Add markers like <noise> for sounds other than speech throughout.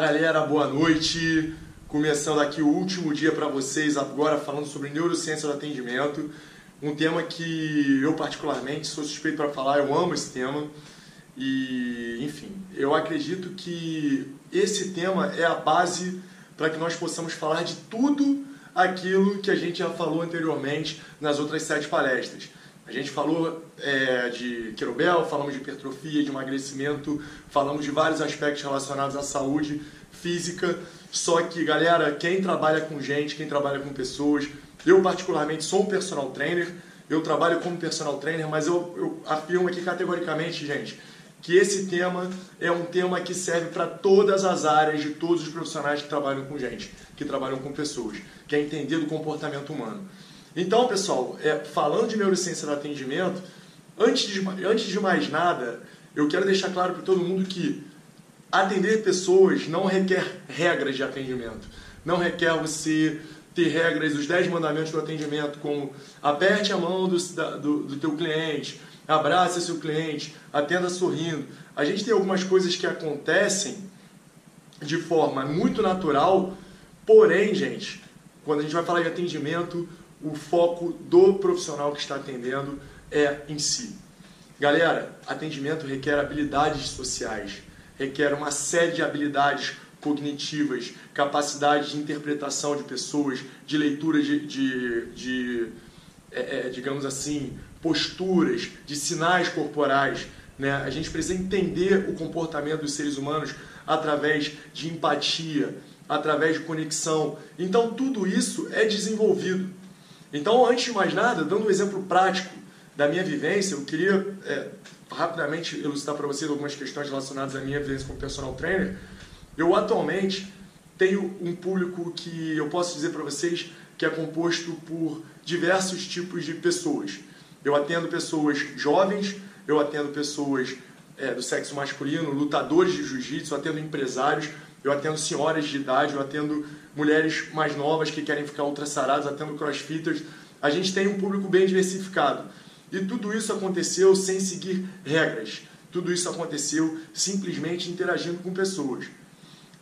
galera, boa noite. Começando aqui o último dia para vocês, agora falando sobre neurociência do atendimento. Um tema que eu, particularmente, sou suspeito para falar, eu amo esse tema. E, enfim, eu acredito que esse tema é a base para que nós possamos falar de tudo aquilo que a gente já falou anteriormente nas outras sete palestras. A gente falou é, de querobel, falamos de hipertrofia, de emagrecimento, falamos de vários aspectos relacionados à saúde física. Só que, galera, quem trabalha com gente, quem trabalha com pessoas, eu particularmente sou um personal trainer, eu trabalho como personal trainer, mas eu, eu afirmo aqui categoricamente, gente, que esse tema é um tema que serve para todas as áreas de todos os profissionais que trabalham com gente, que trabalham com pessoas, que é entender do comportamento humano. Então, pessoal, é, falando de neurociência do atendimento, antes de, antes de mais nada, eu quero deixar claro para todo mundo que atender pessoas não requer regras de atendimento. Não requer você ter regras, os 10 mandamentos do atendimento, como aperte a mão do, do, do teu cliente, abrace seu cliente, atenda sorrindo. A gente tem algumas coisas que acontecem de forma muito natural, porém, gente, quando a gente vai falar de atendimento, o foco do profissional que está atendendo é em si. Galera, atendimento requer habilidades sociais, requer uma série de habilidades cognitivas, capacidade de interpretação de pessoas, de leitura de, de, de é, é, digamos assim, posturas, de sinais corporais. Né? A gente precisa entender o comportamento dos seres humanos através de empatia, através de conexão. Então, tudo isso é desenvolvido. Então, antes de mais nada, dando um exemplo prático da minha vivência, eu queria é, rapidamente elucidar para vocês algumas questões relacionadas à minha vivência como personal trainer. Eu atualmente tenho um público que eu posso dizer para vocês que é composto por diversos tipos de pessoas. Eu atendo pessoas jovens, eu atendo pessoas é, do sexo masculino, lutadores de jiu-jitsu, atendo empresários, eu atendo senhoras de idade, eu atendo mulheres mais novas que querem ficar ultrassaradas, atendo crossfitters. A gente tem um público bem diversificado. E tudo isso aconteceu sem seguir regras. Tudo isso aconteceu simplesmente interagindo com pessoas.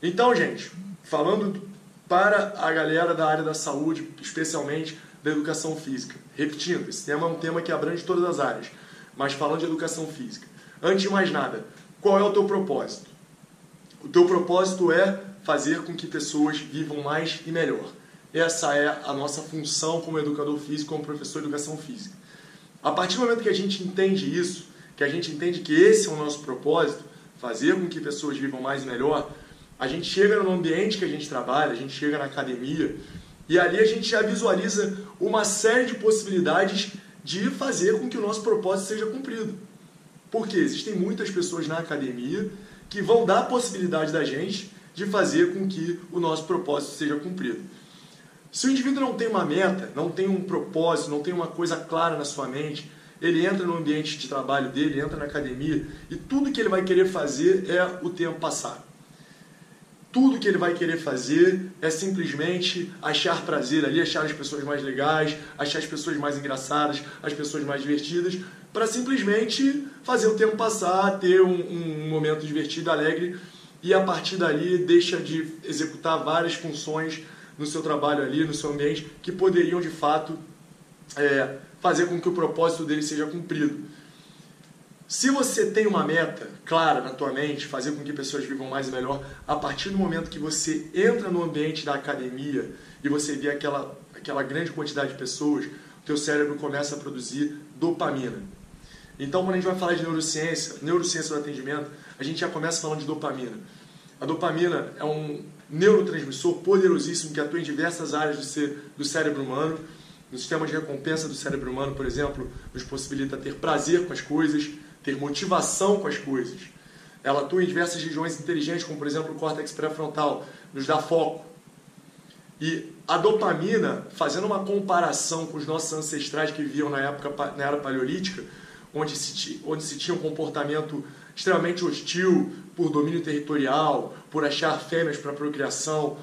Então, gente, falando para a galera da área da saúde, especialmente da educação física. Repetindo, esse tema é um tema que abrange todas as áreas, mas falando de educação física. Antes de mais nada, qual é o teu propósito? O teu propósito é fazer com que pessoas vivam mais e melhor. Essa é a nossa função como educador físico, como professor de educação física. A partir do momento que a gente entende isso, que a gente entende que esse é o nosso propósito, fazer com que pessoas vivam mais e melhor, a gente chega no ambiente que a gente trabalha, a gente chega na academia, e ali a gente já visualiza uma série de possibilidades de fazer com que o nosso propósito seja cumprido. Porque existem muitas pessoas na academia que vão dar a possibilidade da gente de fazer com que o nosso propósito seja cumprido. Se o indivíduo não tem uma meta, não tem um propósito, não tem uma coisa clara na sua mente, ele entra no ambiente de trabalho dele, entra na academia e tudo que ele vai querer fazer é o tempo passar. Tudo que ele vai querer fazer é simplesmente achar prazer ali, achar as pessoas mais legais, achar as pessoas mais engraçadas, as pessoas mais divertidas, para simplesmente fazer o tempo passar, ter um, um momento divertido, alegre e a partir dali deixa de executar várias funções no seu trabalho ali, no seu ambiente, que poderiam de fato é, fazer com que o propósito dele seja cumprido. Se você tem uma meta clara na tua mente, fazer com que pessoas vivam mais e melhor, a partir do momento que você entra no ambiente da academia e você vê aquela, aquela grande quantidade de pessoas, o teu cérebro começa a produzir dopamina. Então, quando a gente vai falar de neurociência, neurociência do atendimento, a gente já começa falando de dopamina. A dopamina é um neurotransmissor poderosíssimo que atua em diversas áreas do, ser, do cérebro humano. No sistema de recompensa do cérebro humano, por exemplo, nos possibilita ter prazer com as coisas, ter motivação com as coisas. Ela atua em diversas regiões inteligentes, como por exemplo o córtex pré-frontal, nos dá foco. E a dopamina, fazendo uma comparação com os nossos ancestrais que viviam na época na era paleolítica, onde se, onde se tinha um comportamento extremamente hostil por domínio territorial, por achar fêmeas para procriação,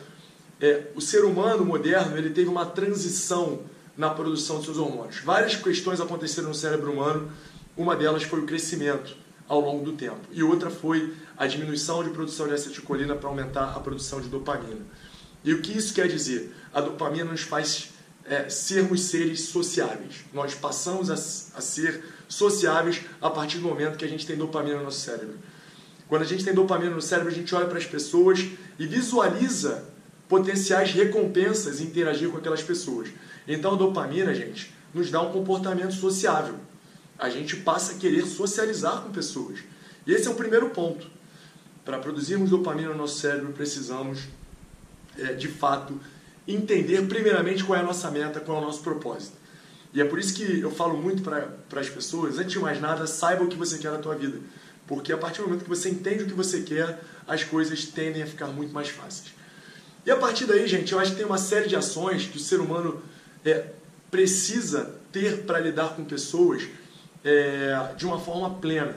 é, o ser humano moderno ele teve uma transição na produção de seus hormônios. Várias questões aconteceram no cérebro humano uma delas foi o crescimento. ao longo do tempo. E outra foi a diminuição de produção de acetilcolina para aumentar a produção de dopamina. E o que isso quer dizer? A dopamina nos faz é, sermos seres sociáveis. Nós passamos a, a ser sociáveis a partir do momento que a gente tem dopamina no nosso cérebro. Quando a gente tem dopamina no cérebro, a gente olha para as pessoas e visualiza potenciais recompensas em interagir com aquelas pessoas. Então a dopamina, gente, nos dá um comportamento sociável. A gente passa a querer socializar com pessoas. E esse é o primeiro ponto. Para produzirmos dopamina no nosso cérebro, precisamos, é, de fato, entender primeiramente qual é a nossa meta, qual é o nosso propósito. E é por isso que eu falo muito para as pessoas, antes de mais nada, saiba o que você quer na tua vida. Porque a partir do momento que você entende o que você quer, as coisas tendem a ficar muito mais fáceis. E a partir daí, gente, eu acho que tem uma série de ações que o ser humano é, precisa ter para lidar com pessoas é, de uma forma plena.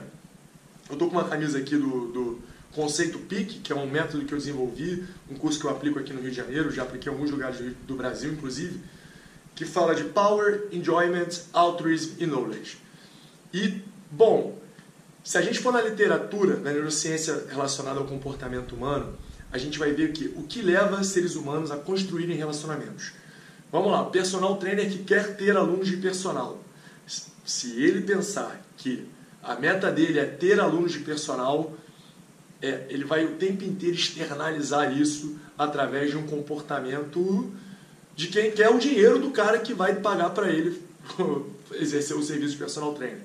Eu estou com uma camisa aqui do, do conceito PIC, que é um método que eu desenvolvi, um curso que eu aplico aqui no Rio de Janeiro, já apliquei em alguns lugares do Brasil, inclusive, que fala de Power, Enjoyment, Altruism e Knowledge. E, bom, se a gente for na literatura, na neurociência relacionada ao comportamento humano, a gente vai ver que o que leva seres humanos a construírem relacionamentos. Vamos lá, personal trainer que quer ter alunos de personal. Se ele pensar que a meta dele é ter alunos de personal, é, ele vai o tempo inteiro externalizar isso através de um comportamento de quem quer o dinheiro do cara que vai pagar para ele <laughs> exercer o serviço de personal trainer.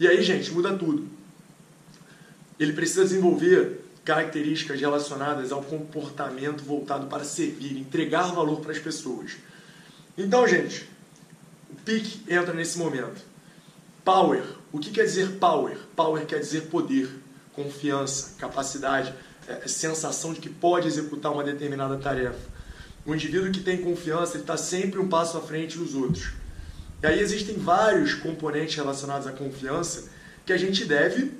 E aí, gente, muda tudo. Ele precisa desenvolver características relacionadas ao comportamento voltado para servir, entregar valor para as pessoas. Então, gente, o PIC entra nesse momento. Power. O que quer dizer power? Power quer dizer poder, confiança, capacidade, é, sensação de que pode executar uma determinada tarefa. O indivíduo que tem confiança está sempre um passo à frente dos outros. E aí existem vários componentes relacionados à confiança que a gente deve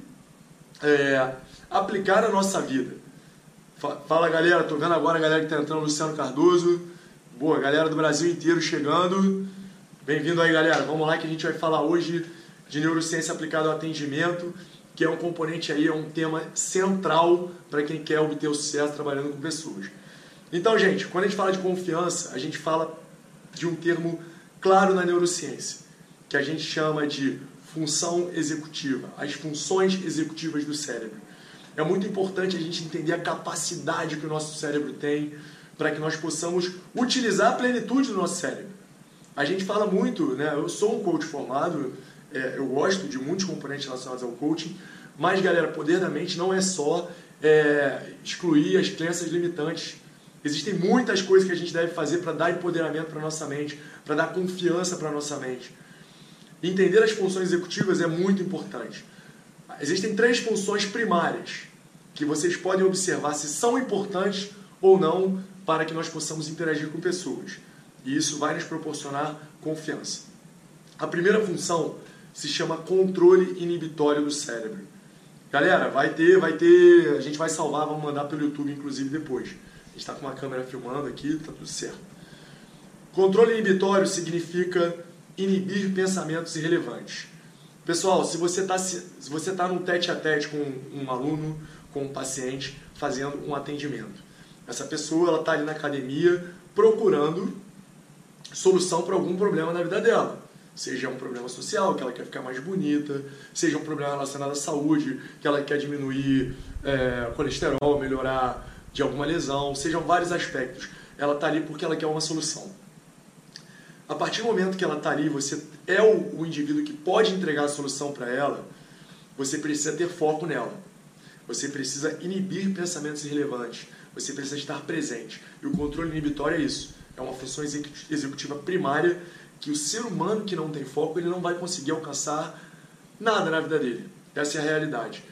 é, aplicar na nossa vida. Fala galera, tô vendo agora a galera que tá entrando, Luciano Cardoso. Boa, galera do Brasil inteiro chegando. Bem-vindo aí, galera. Vamos lá que a gente vai falar hoje de neurociência aplicada ao atendimento, que é um componente aí, é um tema central para quem quer obter o sucesso trabalhando com pessoas. Então, gente, quando a gente fala de confiança, a gente fala de um termo claro na neurociência, que a gente chama de função executiva, as funções executivas do cérebro é muito importante a gente entender a capacidade que o nosso cérebro tem para que nós possamos utilizar a plenitude do nosso cérebro. A gente fala muito, né? Eu sou um coach formado, é, eu gosto de muitos componentes relacionados ao coaching, mas, galera, poder da mente não é só é, excluir as crenças limitantes. Existem muitas coisas que a gente deve fazer para dar empoderamento para nossa mente, para dar confiança para nossa mente. Entender as funções executivas é muito importante. Existem três funções primárias que vocês podem observar se são importantes ou não para que nós possamos interagir com pessoas. E isso vai nos proporcionar confiança. A primeira função se chama controle inibitório do cérebro. Galera, vai ter, vai ter, a gente vai salvar, vamos mandar pelo YouTube inclusive depois. A gente está com uma câmera filmando aqui, tá tudo certo. Controle inibitório significa inibir pensamentos irrelevantes. Pessoal, se você está se você tá num tete a tete com um aluno, com um paciente fazendo um atendimento. Essa pessoa ela está ali na academia procurando solução para algum problema na vida dela. Seja um problema social, que ela quer ficar mais bonita, seja um problema relacionado à saúde, que ela quer diminuir é, colesterol, melhorar de alguma lesão, sejam vários aspectos. Ela está ali porque ela quer uma solução. A partir do momento que ela está ali, você é o, o indivíduo que pode entregar a solução para ela, você precisa ter foco nela. Você precisa inibir pensamentos irrelevantes. Você precisa estar presente. E o controle inibitório é isso. É uma função executiva primária que o ser humano que não tem foco ele não vai conseguir alcançar nada na vida dele. Essa é a realidade.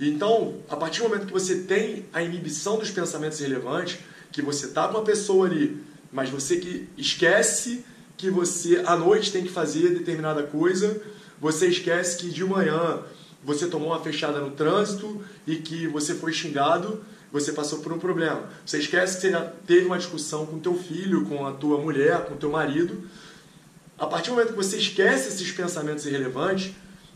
Então, a partir do momento que você tem a inibição dos pensamentos irrelevantes, que você está com uma pessoa ali, mas você que esquece que você à noite tem que fazer determinada coisa, você esquece que de manhã você tomou uma fechada no trânsito e que você foi xingado, você passou por um problema. Você esquece que você teve uma discussão com teu filho, com a tua mulher, com teu marido. A partir do momento que você esquece esses pensamentos irrelevantes,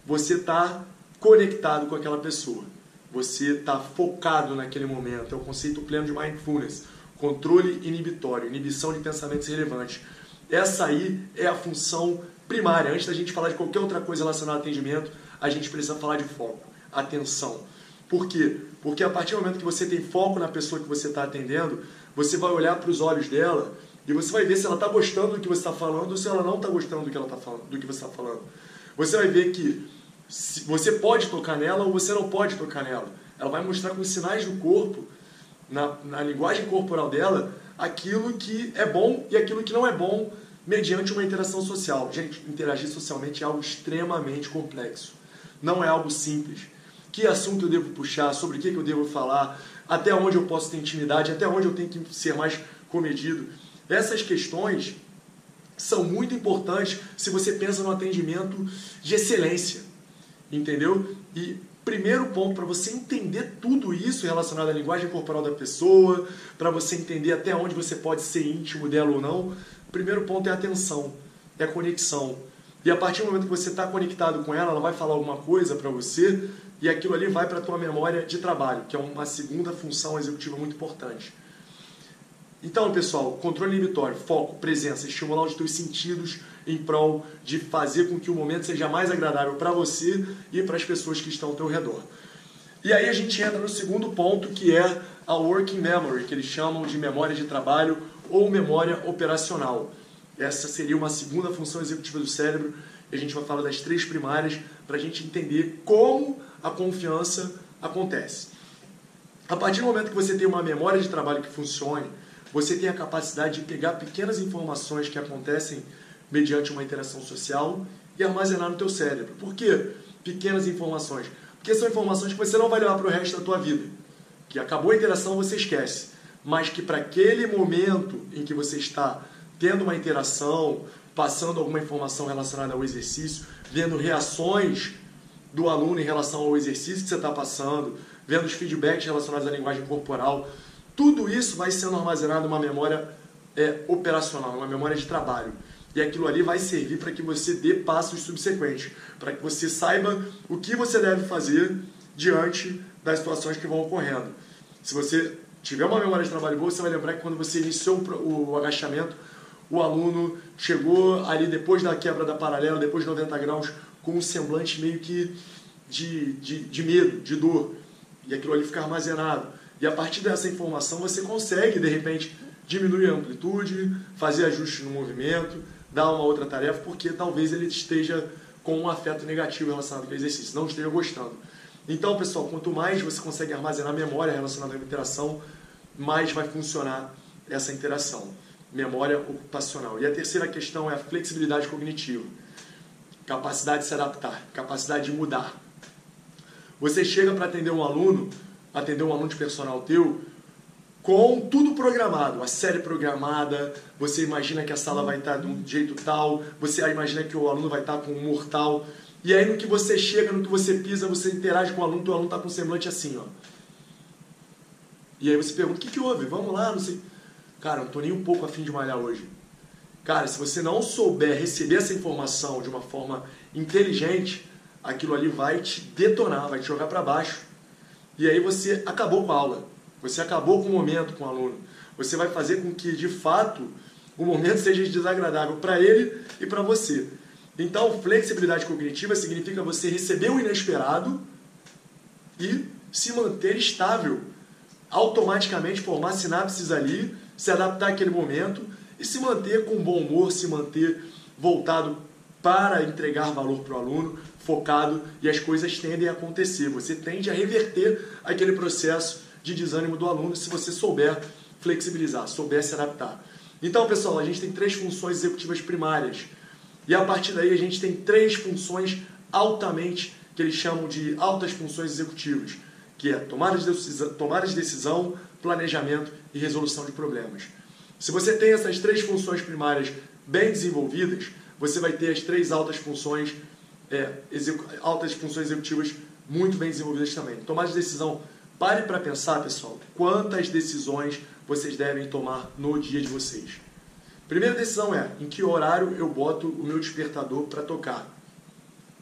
você está conectado com aquela pessoa. Você está focado naquele momento. É o conceito pleno de mindfulness. Controle inibitório, inibição de pensamentos relevantes. Essa aí é a função primária. Antes da gente falar de qualquer outra coisa relacionada ao atendimento, a gente precisa falar de foco, atenção. Por quê? Porque a partir do momento que você tem foco na pessoa que você está atendendo, você vai olhar para os olhos dela e você vai ver se ela está gostando do que você está falando ou se ela não está gostando do que, ela tá falando, do que você está falando. Você vai ver que você pode tocar nela ou você não pode tocar nela. Ela vai mostrar com sinais do corpo, na, na linguagem corporal dela, aquilo que é bom e aquilo que não é bom mediante uma interação social. Gente, interagir socialmente é algo extremamente complexo. Não é algo simples. Que assunto eu devo puxar? Sobre o que eu devo falar? Até onde eu posso ter intimidade? Até onde eu tenho que ser mais comedido? Essas questões são muito importantes se você pensa no atendimento de excelência entendeu? E primeiro ponto para você entender tudo isso relacionado à linguagem corporal da pessoa, para você entender até onde você pode ser íntimo dela ou não, primeiro ponto é atenção, é conexão. E a partir do momento que você está conectado com ela, ela vai falar alguma coisa para você e aquilo ali vai para a tua memória de trabalho, que é uma segunda função executiva muito importante. Então, pessoal, controle inibitório, foco, presença, estimular os teus sentidos em prol de fazer com que o momento seja mais agradável para você e para as pessoas que estão ao teu redor. E aí a gente entra no segundo ponto, que é a working memory, que eles chamam de memória de trabalho ou memória operacional. Essa seria uma segunda função executiva do cérebro. E a gente vai falar das três primárias para a gente entender como a confiança acontece. A partir do momento que você tem uma memória de trabalho que funcione, você tem a capacidade de pegar pequenas informações que acontecem mediante uma interação social e armazenar no teu cérebro. Por quê? Pequenas informações. Porque são informações que você não vai levar para o resto da tua vida. Que acabou a interação, você esquece. Mas que para aquele momento em que você está tendo uma interação, passando alguma informação relacionada ao exercício, vendo reações do aluno em relação ao exercício que você está passando, vendo os feedbacks relacionados à linguagem corporal, tudo isso vai sendo armazenado numa memória é, operacional, uma memória de trabalho. E aquilo ali vai servir para que você dê passos subsequentes, para que você saiba o que você deve fazer diante das situações que vão ocorrendo. Se você tiver uma memória de trabalho boa, você vai lembrar que quando você iniciou o agachamento, o aluno chegou ali depois da quebra da paralela, depois de 90 graus, com um semblante meio que de, de, de medo, de dor. E aquilo ali fica armazenado. E a partir dessa informação você consegue, de repente, diminuir a amplitude, fazer ajustes no movimento, dar uma outra tarefa, porque talvez ele esteja com um afeto negativo relacionado com o exercício, não esteja gostando. Então, pessoal, quanto mais você consegue armazenar memória relacionada à interação, mais vai funcionar essa interação. Memória ocupacional. E a terceira questão é a flexibilidade cognitiva. Capacidade de se adaptar, capacidade de mudar. Você chega para atender um aluno, atender um aluno de personal teu, com tudo programado, a série programada, você imagina que a sala vai estar de um jeito tal, você imagina que o aluno vai estar com um humor tal, e aí no que você chega, no que você pisa, você interage com o aluno, o aluno está com um semblante assim, ó. E aí você pergunta, o que, que houve? Vamos lá, não sei. Cara, não estou nem um pouco afim de malhar hoje. Cara, se você não souber receber essa informação de uma forma inteligente, aquilo ali vai te detonar, vai te jogar para baixo. E aí você acabou com a aula. Você acabou com o momento com o aluno. Você vai fazer com que, de fato, o momento seja desagradável para ele e para você. Então, flexibilidade cognitiva significa você receber o inesperado e se manter estável. Automaticamente formar sinapses ali, se adaptar àquele momento e se manter com bom humor, se manter voltado para entregar valor para o aluno, focado e as coisas tendem a acontecer. Você tende a reverter aquele processo de desânimo do aluno se você souber flexibilizar, souber se adaptar. Então, pessoal, a gente tem três funções executivas primárias. E a partir daí a gente tem três funções altamente, que eles chamam de altas funções executivas, que é tomada de decisão, decisão planejamento e resolução de problemas. Se você tem essas três funções primárias bem desenvolvidas, você vai ter as três altas funções, é, altas funções executivas muito bem desenvolvidas também. Tomada de decisão Pare para pensar, pessoal, quantas decisões vocês devem tomar no dia de vocês. Primeira decisão é em que horário eu boto o meu despertador para tocar.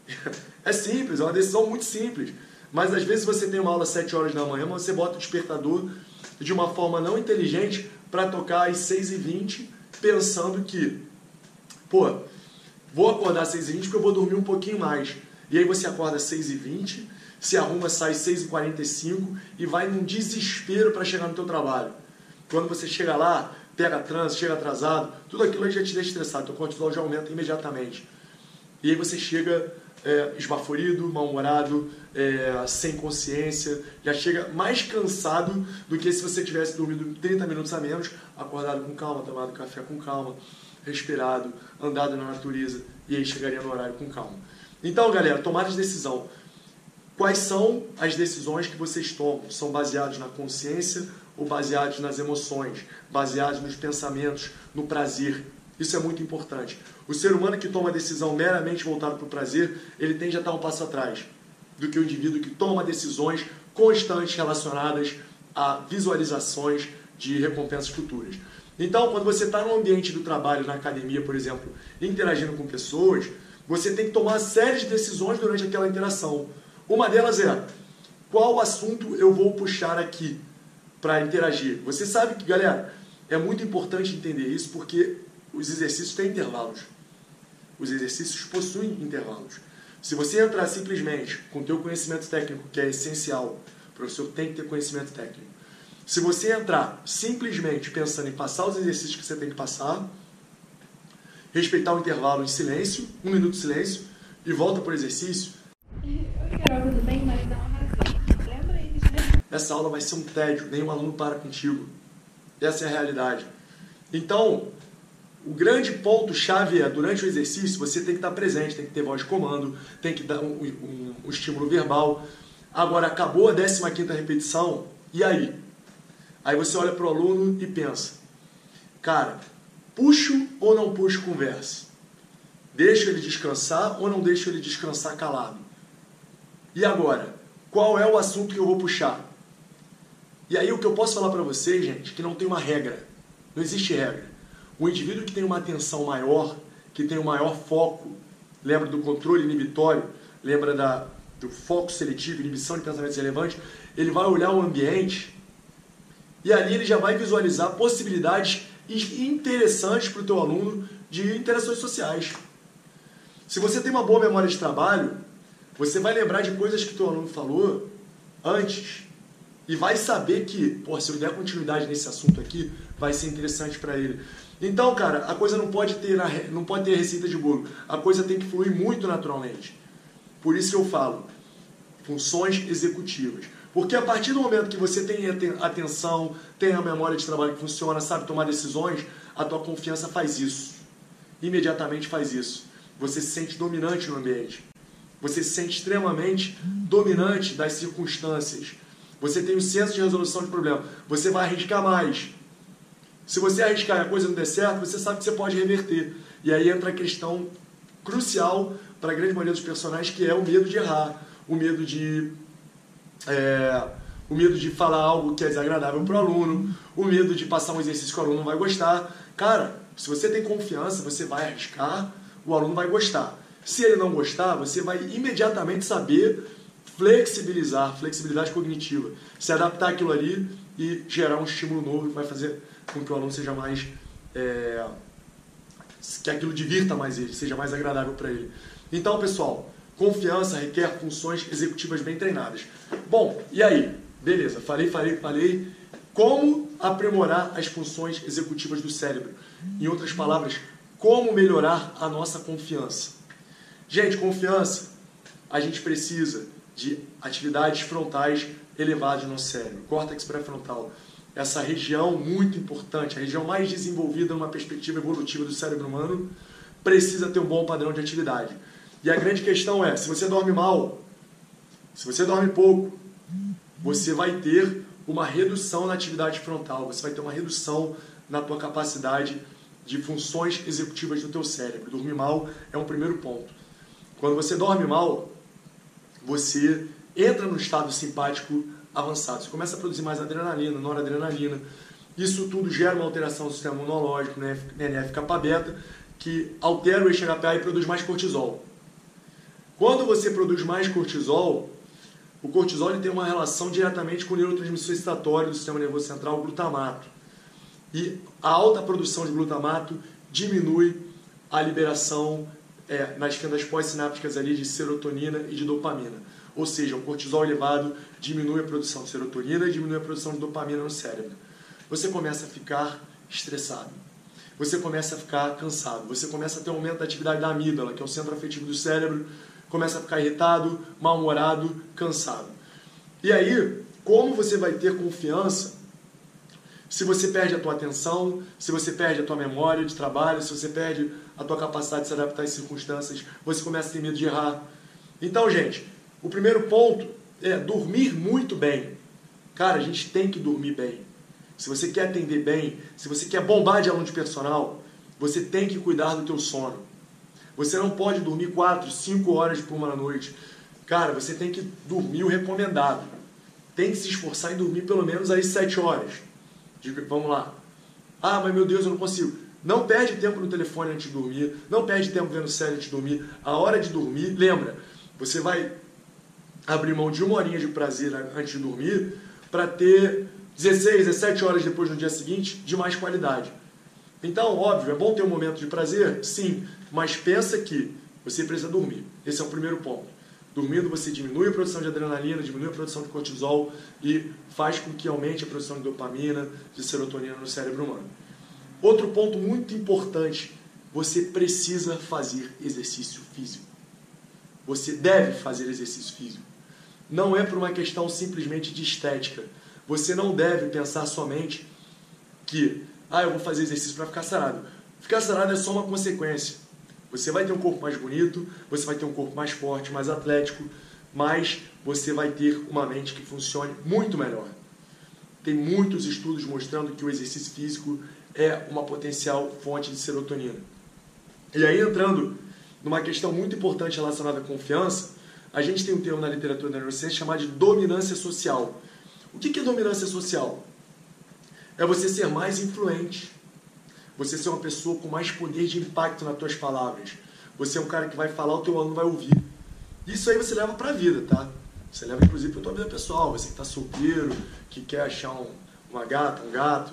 <laughs> É simples, é uma decisão muito simples. Mas às vezes você tem uma aula às 7 horas da manhã, mas você bota o despertador de uma forma não inteligente para tocar às 6h20, pensando que, pô, vou acordar às 6h20 porque eu vou dormir um pouquinho mais. E aí você acorda às 6h20, se arruma, sai às 6h45 e vai num desespero para chegar no teu trabalho. Quando você chega lá, pega trânsito, chega atrasado, tudo aquilo aí já te deixa estressado, teu cortisol já aumenta imediatamente. E aí você chega é, esbaforido, mal-humorado, é, sem consciência, já chega mais cansado do que se você tivesse dormido 30 minutos a menos, acordado com calma, tomado café com calma, respirado, andado na natureza, e aí chegaria no horário com calma. Então, galera, tomada de decisão. Quais são as decisões que vocês tomam? São baseados na consciência ou baseados nas emoções? Baseados nos pensamentos, no prazer? Isso é muito importante. O ser humano que toma decisão meramente voltado para o prazer, ele tende a estar um passo atrás do que o indivíduo que toma decisões constantes relacionadas a visualizações de recompensas futuras. Então, quando você está no ambiente do trabalho, na academia, por exemplo, interagindo com pessoas, você tem que tomar séries de decisões durante aquela interação. Uma delas é qual assunto eu vou puxar aqui para interagir. Você sabe que, galera, é muito importante entender isso porque os exercícios têm intervalos. Os exercícios possuem intervalos. Se você entrar simplesmente com o teu conhecimento técnico, que é essencial, o professor tem que ter conhecimento técnico. Se você entrar simplesmente pensando em passar os exercícios que você tem que passar, respeitar o intervalo em silêncio, um minuto de silêncio, e volta para o exercício. <laughs> Oi, Carol, tudo bem? Mas dá uma razão. Lembra eles, né? Essa aula vai ser um tédio, nenhum aluno para contigo. Essa é a realidade. Então, o grande ponto-chave é, durante o exercício, você tem que estar presente, tem que ter voz de comando, tem que dar um, um, um estímulo verbal. Agora, acabou a 15 repetição, e aí? Aí você olha para o aluno e pensa, cara, puxo ou não puxo conversa? Deixo ele descansar ou não deixo ele descansar calado? E agora, qual é o assunto que eu vou puxar? E aí o que eu posso falar para vocês, gente, que não tem uma regra. Não existe regra. O indivíduo que tem uma atenção maior, que tem um maior foco, lembra do controle inibitório, lembra da, do foco seletivo, inibição de pensamentos relevantes, ele vai olhar o ambiente e ali ele já vai visualizar possibilidades interessantes para o teu aluno de interações sociais. Se você tem uma boa memória de trabalho, você vai lembrar de coisas que o teu aluno falou antes e vai saber que, pô, se eu der continuidade nesse assunto aqui, vai ser interessante para ele. Então, cara, a coisa não pode ter não pode ter receita de bolo. A coisa tem que fluir muito naturalmente. Por isso que eu falo funções executivas. Porque a partir do momento que você tem atenção, tem a memória de trabalho que funciona, sabe tomar decisões, a tua confiança faz isso. Imediatamente faz isso. Você se sente dominante no ambiente. Você se sente extremamente dominante das circunstâncias. Você tem o senso de resolução de problema. Você vai arriscar mais. Se você arriscar e a coisa não der certo, você sabe que você pode reverter. E aí entra a questão crucial para a grande maioria dos personagens, que é o medo de errar, o medo de é, o medo de falar algo que é desagradável para o aluno, o medo de passar um exercício que o aluno não vai gostar. Cara, se você tem confiança, você vai arriscar, o aluno vai gostar. Se ele não gostar, você vai imediatamente saber flexibilizar, flexibilidade cognitiva, se adaptar àquilo ali e gerar um estímulo novo que vai fazer com que o aluno seja mais. É, que aquilo divirta mais ele, seja mais agradável para ele. Então, pessoal, confiança requer funções executivas bem treinadas. Bom, e aí? Beleza, falei, falei, falei. Como aprimorar as funções executivas do cérebro? Em outras palavras, como melhorar a nossa confiança? Gente, confiança, a gente precisa de atividades frontais elevadas no cérebro, córtex pré-frontal essa região muito importante, a região mais desenvolvida numa perspectiva evolutiva do cérebro humano, precisa ter um bom padrão de atividade. E a grande questão é, se você dorme mal, se você dorme pouco, você vai ter uma redução na atividade frontal, você vai ter uma redução na tua capacidade de funções executivas do teu cérebro. Dormir mal é um primeiro ponto. Quando você dorme mal, você entra no estado simpático avançado. Você começa a produzir mais adrenalina, noradrenalina. Isso tudo gera uma alteração do sistema imunológico, NF-kappa beta, que altera o eixo HPA e produz mais cortisol. Quando você produz mais cortisol, o cortisol tem uma relação diretamente com o neurotransmissor excitatório do sistema nervoso central, o glutamato. E a alta produção de glutamato diminui a liberação é, nas fendas pós-sinápticas ali de serotonina e de dopamina. Ou seja, o cortisol elevado diminui a produção de serotonina e diminui a produção de dopamina no cérebro. Você começa a ficar estressado. Você começa a ficar cansado. Você começa a ter um aumento da atividade da amígdala, que é o centro afetivo do cérebro. Começa a ficar irritado, mal-humorado, cansado. E aí, como você vai ter confiança se você perde a tua atenção, se você perde a tua memória de trabalho, se você perde a tua capacidade de se adaptar às circunstâncias, você começa a ter medo de errar. Então, gente, o primeiro ponto é dormir muito bem. Cara, a gente tem que dormir bem. Se você quer atender bem, se você quer bombar de aluno de personal, você tem que cuidar do teu sono. Você não pode dormir 4, 5 horas por uma noite. Cara, você tem que dormir o recomendado. Tem que se esforçar em dormir pelo menos aí 7 horas. Vamos lá. Ah, mas meu Deus, eu não consigo. Não perde tempo no telefone antes de dormir. Não perde tempo vendo série antes de dormir. A hora de dormir, lembra, você vai abrir mão de uma horinha de prazer antes de dormir para ter 16, 17 horas depois no dia seguinte de mais qualidade. Então, óbvio, é bom ter um momento de prazer? Sim, mas pensa que você precisa dormir. Esse é o primeiro ponto. Dormindo, você diminui a produção de adrenalina, diminui a produção de cortisol e faz com que aumente a produção de dopamina, de serotonina no cérebro humano. Outro ponto muito importante: você precisa fazer exercício físico. Você deve fazer exercício físico. Não é por uma questão simplesmente de estética. Você não deve pensar somente que, ah, eu vou fazer exercício para ficar sarado. Ficar sarado é só uma consequência. Você vai ter um corpo mais bonito, você vai ter um corpo mais forte, mais atlético, mas você vai ter uma mente que funcione muito melhor. Tem muitos estudos mostrando que o exercício físico é uma potencial fonte de serotonina. E aí, entrando numa questão muito importante relacionada à confiança, a gente tem um termo na literatura da neurociência chamado de dominância social. O que é dominância social? É você ser mais influente, você ser uma pessoa com mais poder de impacto nas tuas palavras. Você é um cara que vai falar, o teu aluno vai ouvir. Isso aí você leva para a vida, tá? Você leva inclusive para tua vida pessoal. Você que está solteiro, que quer achar um, uma gata, um gato.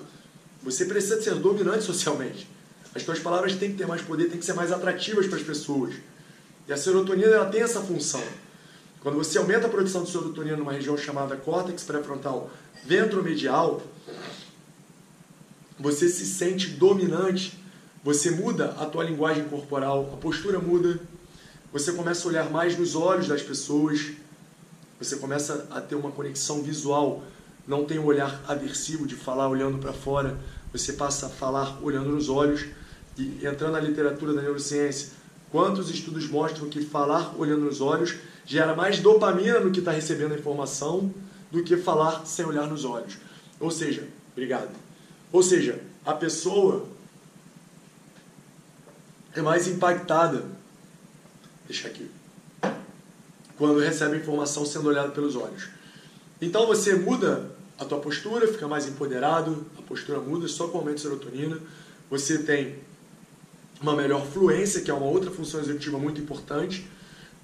Você precisa ser dominante socialmente. As tuas palavras têm que ter mais poder, têm que ser mais atrativas para as pessoas. E a serotonina ela tem essa função. Quando você aumenta a produção de serotonina numa região chamada córtex pré-frontal ventromedial, você se sente dominante, você muda a tua linguagem corporal, a postura muda, você começa a olhar mais nos olhos das pessoas, você começa a ter uma conexão visual, não tem um olhar aversivo de falar olhando para fora, você passa a falar olhando nos olhos e entrando na literatura da neurociência, quantos estudos mostram que falar olhando nos olhos gera mais dopamina no que está recebendo a informação do que falar sem olhar nos olhos. Ou seja, obrigado ou seja, a pessoa é mais impactada. Deixa aqui. Quando recebe a informação sendo olhada pelos olhos. Então você muda a tua postura, fica mais empoderado, a postura muda só com o aumento de serotonina. Você tem uma melhor fluência, que é uma outra função executiva muito importante.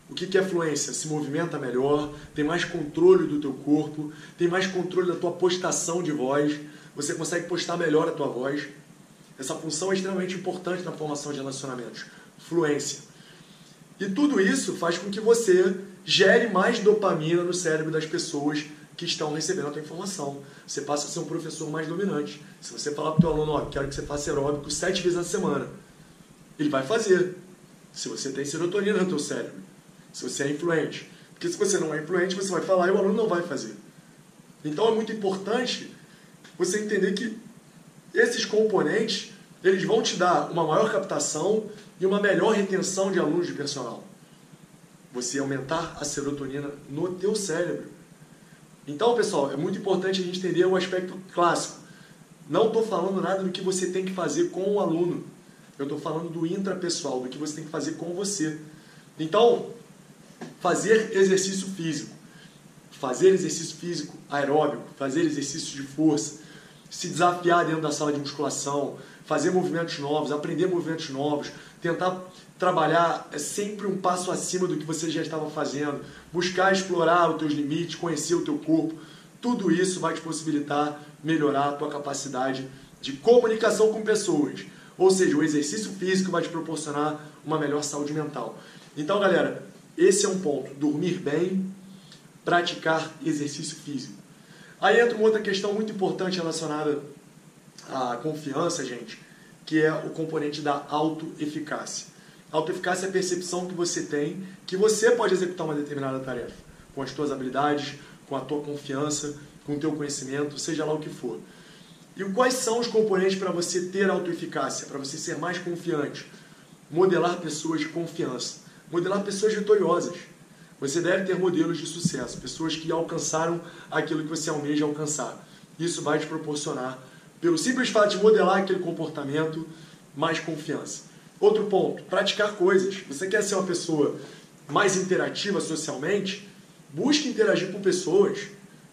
O que é fluência? Se movimenta melhor, tem mais controle do teu corpo, tem mais controle da tua postação de voz você consegue postar melhor a tua voz. Essa função é extremamente importante na formação de relacionamentos. Fluência. E tudo isso faz com que você gere mais dopamina no cérebro das pessoas que estão recebendo a tua informação. Você passa a ser um professor mais dominante. Se você falar para o teu aluno, ó, quero que você faça aeróbico sete vezes na semana, ele vai fazer. Se você tem serotonina no teu cérebro. Se você é influente. Porque se você não é influente, você vai falar e o aluno não vai fazer. Então é muito importante você entender que esses componentes eles vão te dar uma maior captação e uma melhor retenção de alunos de personal. Você aumentar a serotonina no teu cérebro. Então, pessoal, é muito importante a gente entender o aspecto clássico. Não estou falando nada do que você tem que fazer com o aluno. Eu estou falando do intrapessoal, do que você tem que fazer com você. Então, fazer exercício físico, fazer exercício físico aeróbico, fazer exercício de força, se desafiar dentro da sala de musculação, fazer movimentos novos, aprender movimentos novos, tentar trabalhar é sempre um passo acima do que você já estava fazendo, buscar explorar os teus limites, conhecer o teu corpo, tudo isso vai te possibilitar melhorar a tua capacidade de comunicação com pessoas. Ou seja, o exercício físico vai te proporcionar uma melhor saúde mental. Então, galera, esse é um ponto. Dormir bem, praticar exercício físico. Aí entra uma outra questão muito importante relacionada à confiança, gente, que é o componente da autoeficácia. Autoeficácia é a percepção que você tem que você pode executar uma determinada tarefa com as suas habilidades, com a tua confiança, com o teu conhecimento, seja lá o que for. E quais são os componentes para você ter autoeficácia, para você ser mais confiante? Modelar pessoas de confiança, modelar pessoas vitoriosas. Você deve ter modelos de sucesso, pessoas que alcançaram aquilo que você almeja alcançar. Isso vai te proporcionar, pelo simples fato de modelar aquele comportamento, mais confiança. Outro ponto, praticar coisas. Você quer ser uma pessoa mais interativa socialmente? Busque interagir com pessoas.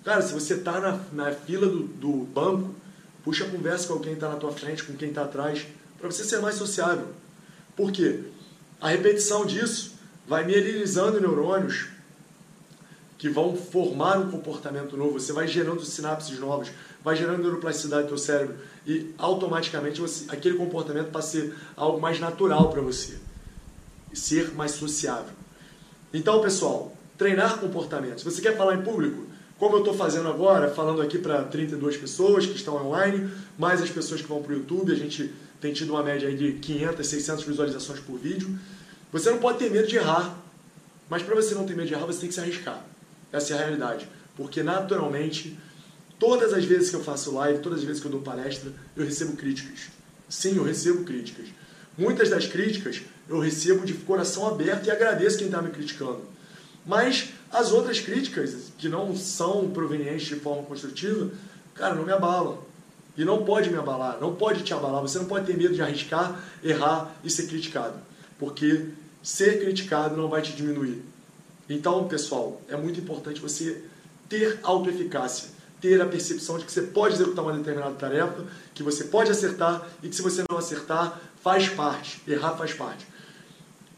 Cara, se você está na, na fila do, do banco, puxa a conversa com quem está na tua frente, com quem está atrás, para você ser mais sociável. Por quê? A repetição disso vai mielinizando neurônios que vão formar um comportamento novo. Você vai gerando sinapses novas, vai gerando neuroplasticidade no teu cérebro e automaticamente você, aquele comportamento passa a ser algo mais natural para você, ser mais sociável. Então, pessoal, treinar comportamentos. Você quer falar em público? Como eu estou fazendo agora, falando aqui para 32 pessoas que estão online, mais as pessoas que vão para o YouTube, a gente tem tido uma média de 500, 600 visualizações por vídeo. Você não pode ter medo de errar, mas para você não ter medo de errar, você tem que se arriscar. Essa é a realidade. Porque naturalmente, todas as vezes que eu faço live, todas as vezes que eu dou palestra, eu recebo críticas. Sim, eu recebo críticas. Muitas das críticas eu recebo de coração aberto e agradeço quem está me criticando. Mas as outras críticas, que não são provenientes de forma construtiva, cara, não me abalam. E não pode me abalar, não pode te abalar. Você não pode ter medo de arriscar, errar e ser criticado. Porque ser criticado não vai te diminuir. Então, pessoal, é muito importante você ter autoeficácia, ter a percepção de que você pode executar uma determinada tarefa, que você pode acertar e que se você não acertar, faz parte, errar faz parte.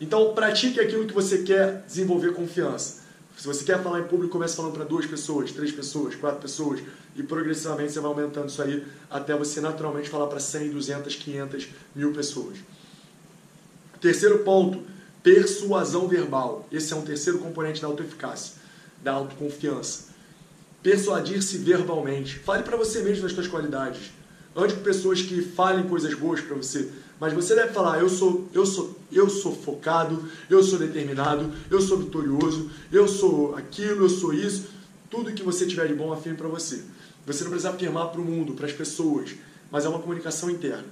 Então, pratique aquilo que você quer desenvolver confiança. Se você quer falar em público, comece falando para duas pessoas, três pessoas, quatro pessoas e progressivamente você vai aumentando isso aí até você naturalmente falar para 100, 200, 500, mil pessoas. Terceiro ponto, persuasão verbal. Esse é um terceiro componente da autoeficácia, da autoconfiança. Persuadir-se verbalmente. Fale para você mesmo das suas qualidades. Ande com pessoas que falem coisas boas para você. Mas você deve falar, eu sou, eu sou, eu sou focado, eu sou determinado, eu sou vitorioso, eu sou aquilo, eu sou isso. Tudo que você tiver de bom afirme para você. Você não precisa afirmar para o mundo, para as pessoas, mas é uma comunicação interna.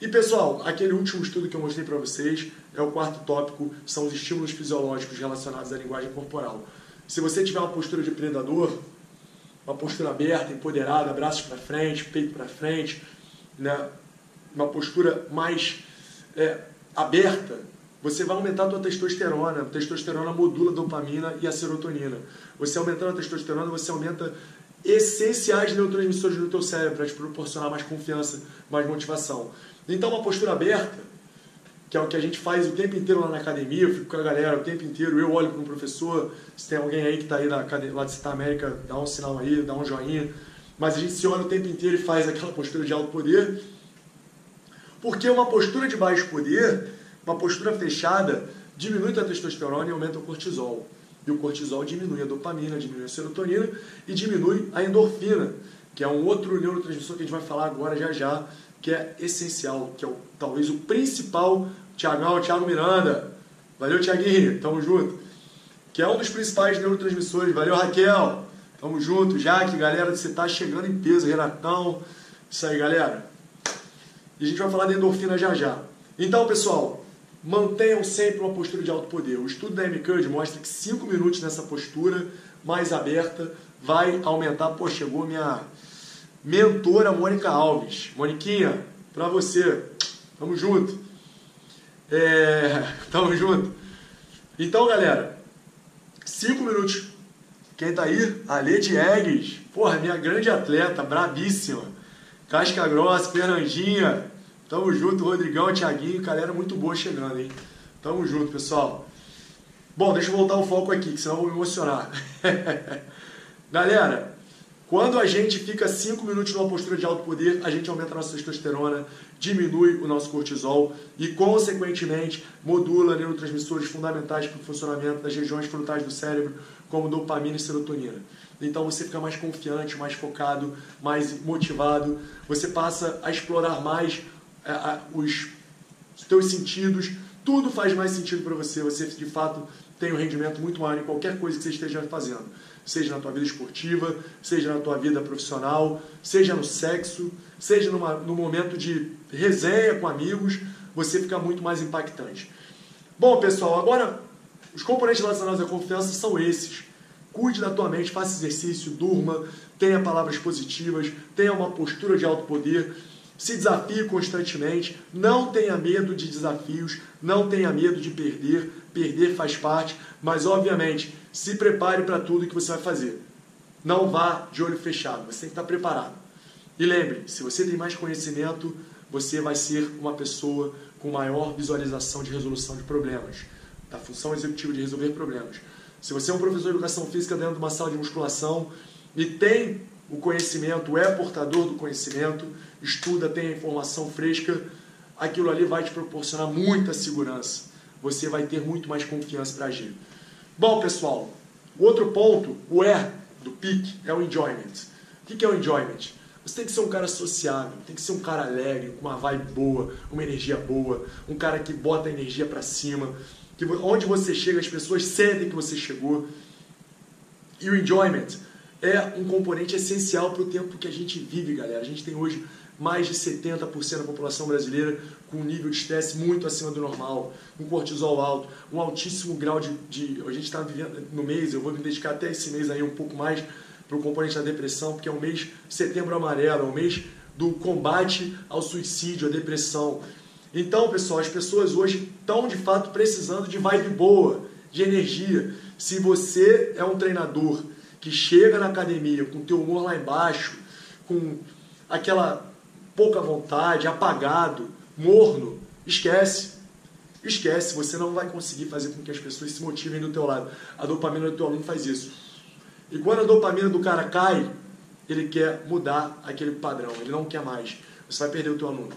E pessoal, aquele último estudo que eu mostrei para vocês é o quarto tópico, são os estímulos fisiológicos relacionados à linguagem corporal. Se você tiver uma postura de predador, uma postura aberta, empoderada, braços para frente, peito para frente, né? uma postura mais é, aberta, você vai aumentar a tua testosterona. A testosterona modula a dopamina e a serotonina. Você aumentando a testosterona, você aumenta essenciais neurotransmissores do teu cérebro para te proporcionar mais confiança, mais motivação. Então, uma postura aberta, que é o que a gente faz o tempo inteiro lá na academia, eu fico com a galera o tempo inteiro, eu olho para professor, se tem alguém aí que está aí na, lá de Cita América, dá um sinal aí, dá um joinha, mas a gente se olha o tempo inteiro e faz aquela postura de alto poder, porque uma postura de baixo poder, uma postura fechada, diminui a testosterona e aumenta o cortisol. E o cortisol diminui a dopamina, diminui a serotonina e diminui a endorfina, que é um outro neurotransmissor que a gente vai falar agora já já, que é essencial, que é o, talvez o principal. Tiagão, Thiago Miranda. Valeu, Tiaguinho. Tamo junto. Que é um dos principais neurotransmissores. Valeu, Raquel. Tamo junto. Jaque, galera, você tá chegando em peso. Renatão. Isso aí, galera. E a gente vai falar de endorfina já já. Então, pessoal, mantenham sempre uma postura de alto poder. O estudo da MCUD mostra que 5 minutos nessa postura mais aberta vai aumentar. Pô, chegou minha mentora Mônica Alves. Moniquinha, pra você. Tamo junto. É, <laughs> tamo junto. Então, galera, 5 minutos. Quem tá aí? A Lady Eggs. Porra, minha grande atleta, brabíssima. Casca Grossa, Fernandinha, Tamo junto, Rodrigão, Thiaguinho, galera muito boa chegando, hein? Tamo junto, pessoal. Bom, deixa eu voltar o foco aqui, que senão eu vou me emocionar. <laughs> galera, quando a gente fica 5 minutos numa postura de alto poder, a gente aumenta a nossa testosterona, diminui o nosso cortisol e, consequentemente, modula neurotransmissores fundamentais para o funcionamento das regiões frontais do cérebro, como dopamina e serotonina. Então você fica mais confiante, mais focado, mais motivado, você passa a explorar mais é, os teus sentidos, tudo faz mais sentido para você, você de fato tem um rendimento muito maior em qualquer coisa que você esteja fazendo, seja na tua vida esportiva, seja na tua vida profissional, seja no sexo, seja numa, no momento de resenha com amigos, você fica muito mais impactante. Bom, pessoal, agora os componentes relacionados à confiança são esses. Cuide da tua mente, faça exercício, durma, tenha palavras positivas, tenha uma postura de alto poder, se desafie constantemente, não tenha medo de desafios, não tenha medo de perder, perder faz parte, mas obviamente se prepare para tudo que você vai fazer. Não vá de olho fechado, você tem que estar preparado. E lembre, se você tem mais conhecimento, você vai ser uma pessoa com maior visualização de resolução de problemas, da função executiva de resolver problemas. Se você é um professor de educação física dentro de uma sala de musculação e tem o conhecimento, é portador do conhecimento, estuda, tem a informação fresca, aquilo ali vai te proporcionar muita segurança. Você vai ter muito mais confiança para agir. Bom, pessoal, o outro ponto, o E do PIC, é o enjoyment. O que é o enjoyment? Você tem que ser um cara sociável, tem que ser um cara alegre, com uma vibe boa, uma energia boa, um cara que bota a energia para cima, que onde você chega as pessoas sentem que você chegou. E o enjoyment é um componente essencial para o tempo que a gente vive, galera. A gente tem hoje mais de 70% da população brasileira com um nível de estresse muito acima do normal, um cortisol alto, um altíssimo grau de. de a gente está vivendo no mês, eu vou me dedicar até esse mês aí um pouco mais para o componente da depressão, porque é o mês setembro amarelo, é o mês do combate ao suicídio, à depressão. Então, pessoal, as pessoas hoje estão de fato precisando de vibe boa, de energia. Se você é um treinador que chega na academia com o teu humor lá embaixo, com aquela pouca vontade, apagado, morno, esquece. Esquece, você não vai conseguir fazer com que as pessoas se motivem do teu lado. A dopamina do teu aluno faz isso. E quando a dopamina do cara cai, ele quer mudar aquele padrão, ele não quer mais. Você vai perder o teu aluno.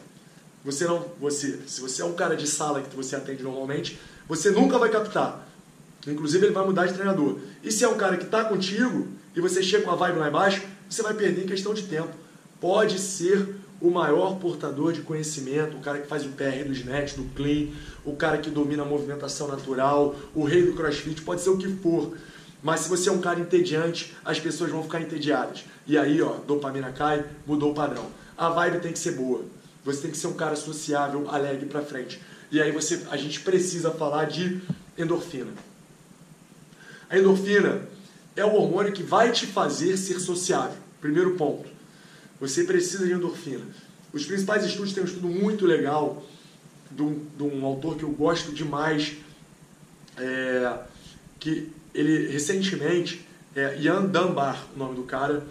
Você não, você, se você é um cara de sala que você atende normalmente, você nunca vai captar. Inclusive ele vai mudar de treinador. E se é um cara que está contigo e você chega com a vibe lá embaixo, você vai perder em questão de tempo. Pode ser o maior portador de conhecimento, o cara que faz o PR do SNET, do Clean, o cara que domina a movimentação natural, o rei do crossfit, pode ser o que for. Mas se você é um cara entediante, as pessoas vão ficar entediadas. E aí, ó, dopamina cai, mudou o padrão. A vibe tem que ser boa. Você tem que ser um cara sociável, alegre para frente. E aí você, a gente precisa falar de endorfina. A endorfina é o hormônio que vai te fazer ser sociável. Primeiro ponto. Você precisa de endorfina. Os principais estudos têm um estudo muito legal de um, de um autor que eu gosto demais, é, que ele recentemente, é Ian Dunbar, o nome do cara,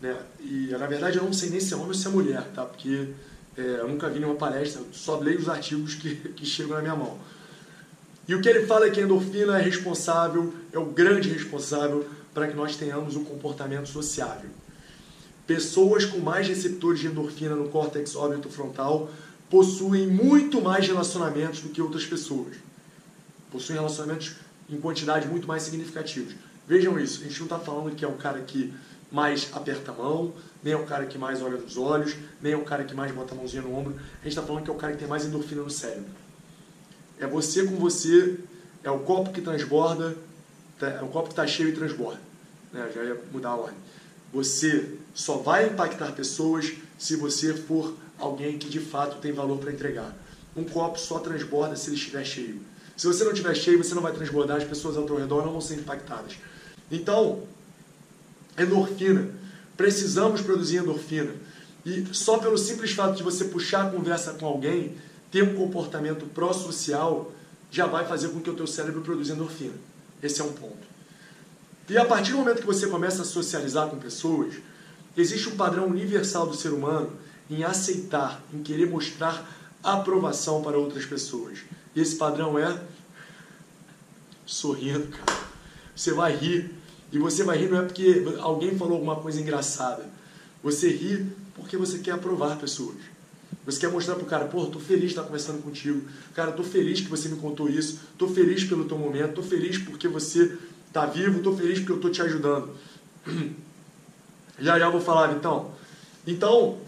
né? E na verdade eu não sei nem se é homem ou se é mulher, tá? Porque é, eu nunca vi nenhuma palestra, só leio os artigos que, <laughs> que chegam na minha mão. E o que ele fala é que a endorfina é responsável, é o grande responsável para que nós tenhamos um comportamento sociável. Pessoas com mais receptores de endorfina no córtex óbito frontal possuem muito mais relacionamentos do que outras pessoas. Possuem relacionamentos em quantidade muito mais significativos. Vejam isso, a gente não está falando que é o cara que mais aperta a mão, nem é o cara que mais olha nos olhos, nem é o cara que mais bota a mãozinha no ombro. A gente está falando que é o cara que tem mais endorfina no cérebro. É você com você, é o copo que transborda, tá, é o copo que está cheio e transborda. Né? Já ia mudar a ordem. Você só vai impactar pessoas se você for alguém que de fato tem valor para entregar. Um copo só transborda se ele estiver cheio. Se você não estiver cheio, você não vai transbordar, as pessoas ao teu redor não vão ser impactadas. Então, endorfina. Precisamos produzir endorfina. E só pelo simples fato de você puxar a conversa com alguém, ter um comportamento pró-social, já vai fazer com que o teu cérebro produza endorfina. Esse é um ponto. E a partir do momento que você começa a socializar com pessoas, existe um padrão universal do ser humano em aceitar, em querer mostrar aprovação para outras pessoas. E esse padrão é sorrindo, cara. Você vai rir. E você vai rir não é porque alguém falou alguma coisa engraçada. Você ri porque você quer aprovar pessoas. Você quer mostrar pro cara, pô, tô feliz de estar conversando contigo. Cara, tô feliz que você me contou isso. Tô feliz pelo teu momento. Tô feliz porque você tá vivo. Tô feliz porque eu tô te ajudando. <clears throat> Já já vou falar, então. Então,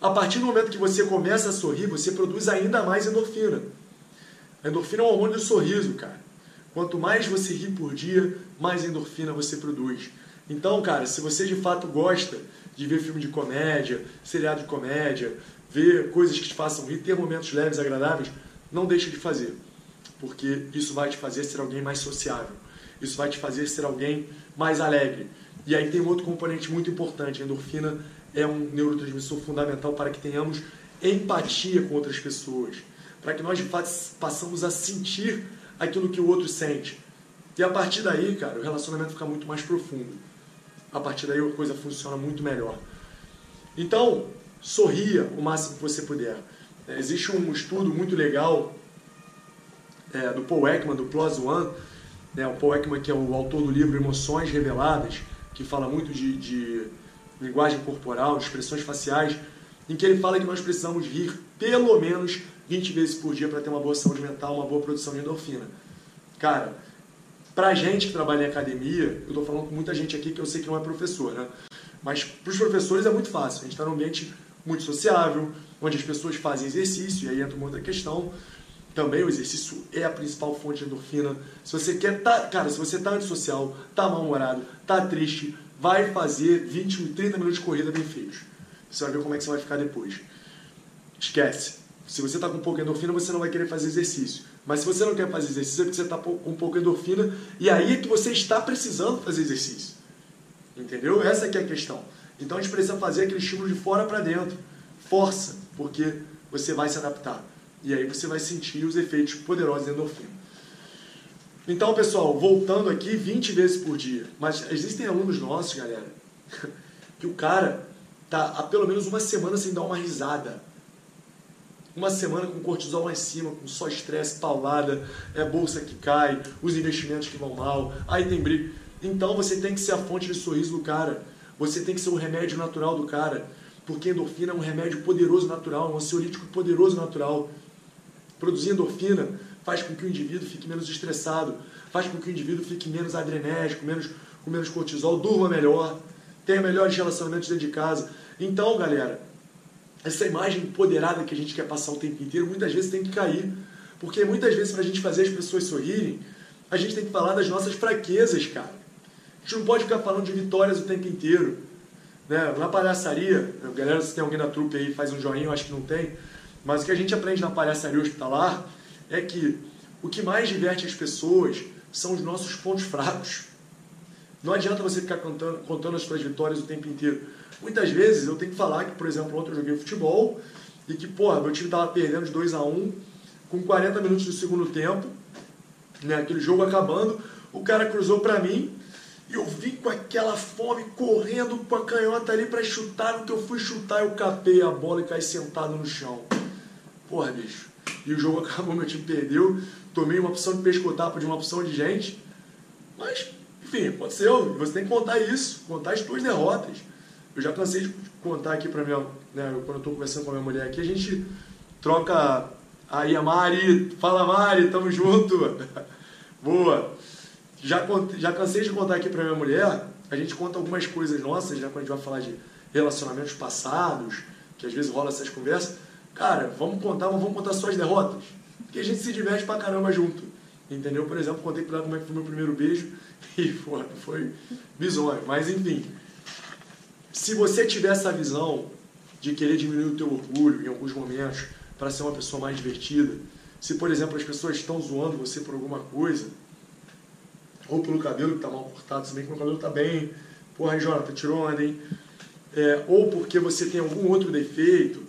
a partir do momento que você começa a sorrir, você produz ainda mais endorfina. A endorfina é um hormônio do sorriso, cara. Quanto mais você ri por dia, mais endorfina você produz. Então, cara, se você de fato gosta de ver filme de comédia, seriado de comédia, ver coisas que te façam rir, ter momentos leves, agradáveis, não deixe de fazer. Porque isso vai te fazer ser alguém mais sociável. Isso vai te fazer ser alguém mais alegre. E aí tem um outro componente muito importante. A endorfina é um neurotransmissor fundamental para que tenhamos empatia com outras pessoas. Para que nós de fato passamos a sentir aquilo que o outro sente. E a partir daí, cara, o relacionamento fica muito mais profundo. A partir daí a coisa funciona muito melhor. Então, sorria o máximo que você puder. É, existe um estudo muito legal é, do Paul Ekman, do Plus One, né, o Paul Ekman que é o autor do livro Emoções Reveladas, que fala muito de, de linguagem corporal, de expressões faciais, em que ele fala que nós precisamos rir pelo menos 20 vezes por dia para ter uma boa saúde mental, uma boa produção de endorfina. Cara, pra gente que trabalha em academia, eu tô falando com muita gente aqui que eu sei que não é professor, né? Mas para os professores é muito fácil. A gente está num ambiente muito sociável, onde as pessoas fazem exercício, e aí entra uma outra questão. Também o exercício é a principal fonte de endorfina. Se você quer tá, cara, se você tá antissocial, tá mal-humorado, tá triste, vai fazer 20, 30 minutos de corrida bem feitos. Você vai ver como é que você vai ficar depois. Esquece. Se você está com pouca endorfina, você não vai querer fazer exercício. Mas se você não quer fazer exercício, é porque você está com pouca endorfina e aí é que você está precisando fazer exercício. Entendeu? Essa é, é a questão. Então a gente precisa fazer aquele estímulo de fora para dentro. Força, porque você vai se adaptar. E aí você vai sentir os efeitos poderosos da endorfina. Então, pessoal, voltando aqui 20 vezes por dia. Mas existem alunos nossos, galera, <laughs> que o cara tá há pelo menos uma semana sem dar uma risada. Uma semana com cortisol lá em cima, com só estresse, paulada, é bolsa que cai, os investimentos que vão mal, aí tem briga. Então você tem que ser a fonte de sorriso do cara. Você tem que ser o remédio natural do cara. Porque endorfina é um remédio poderoso natural, um ansiolítico poderoso natural. Produzir endorfina faz com que o indivíduo fique menos estressado, faz com que o indivíduo fique menos adrenérgico, menos, com menos cortisol, durma melhor, tenha melhores relacionamentos dentro de casa. Então, galera, essa imagem empoderada que a gente quer passar o tempo inteiro, muitas vezes tem que cair. Porque muitas vezes, para a gente fazer as pessoas sorrirem, a gente tem que falar das nossas fraquezas, cara. A gente não pode ficar falando de vitórias o tempo inteiro. Né? Na palhaçaria, galera, se tem alguém na trupe aí, faz um joinha, eu acho que não tem. Mas o que a gente aprende na palhaçaria hospitalar é que o que mais diverte as pessoas são os nossos pontos fracos. Não adianta você ficar contando, contando as suas vitórias o tempo inteiro. Muitas vezes eu tenho que falar que, por exemplo, ontem eu joguei futebol e que, porra, meu time estava perdendo de 2 a 1 um, com 40 minutos do segundo tempo, né, aquele jogo acabando, o cara cruzou para mim e eu vim com aquela fome correndo com a canhota ali para chutar. No que eu fui chutar, eu capei a bola e caí sentado no chão. Porra, bicho. E o jogo <laughs> acabou, meu time perdeu. Tomei uma opção de pescotapo de uma opção de gente. Mas, enfim, aconteceu. Você tem que contar isso, contar as tuas derrotas. Eu já cansei de contar aqui pra minha. Né, quando eu tô conversando com a minha mulher aqui, a gente troca. Aí a Mari, fala Mari, tamo junto. <laughs> Boa. Já, já cansei de contar aqui pra minha mulher, a gente conta algumas coisas nossas, né, quando a gente vai falar de relacionamentos passados, que às vezes rola essas conversas. Cara, vamos contar, mas vamos contar só as derrotas. Porque a gente se diverte pra caramba junto. Entendeu? Por exemplo, contei pra ela como é que foi meu primeiro beijo <laughs> e foi, foi bizonho. Mas enfim, se você tiver essa visão de querer diminuir o teu orgulho em alguns momentos para ser uma pessoa mais divertida, se por exemplo as pessoas estão zoando você por alguma coisa, ou pelo cabelo que está mal cortado, se bem que meu cabelo está bem, porra, Jonathan, tirou onda, hein? É, ou porque você tem algum outro defeito.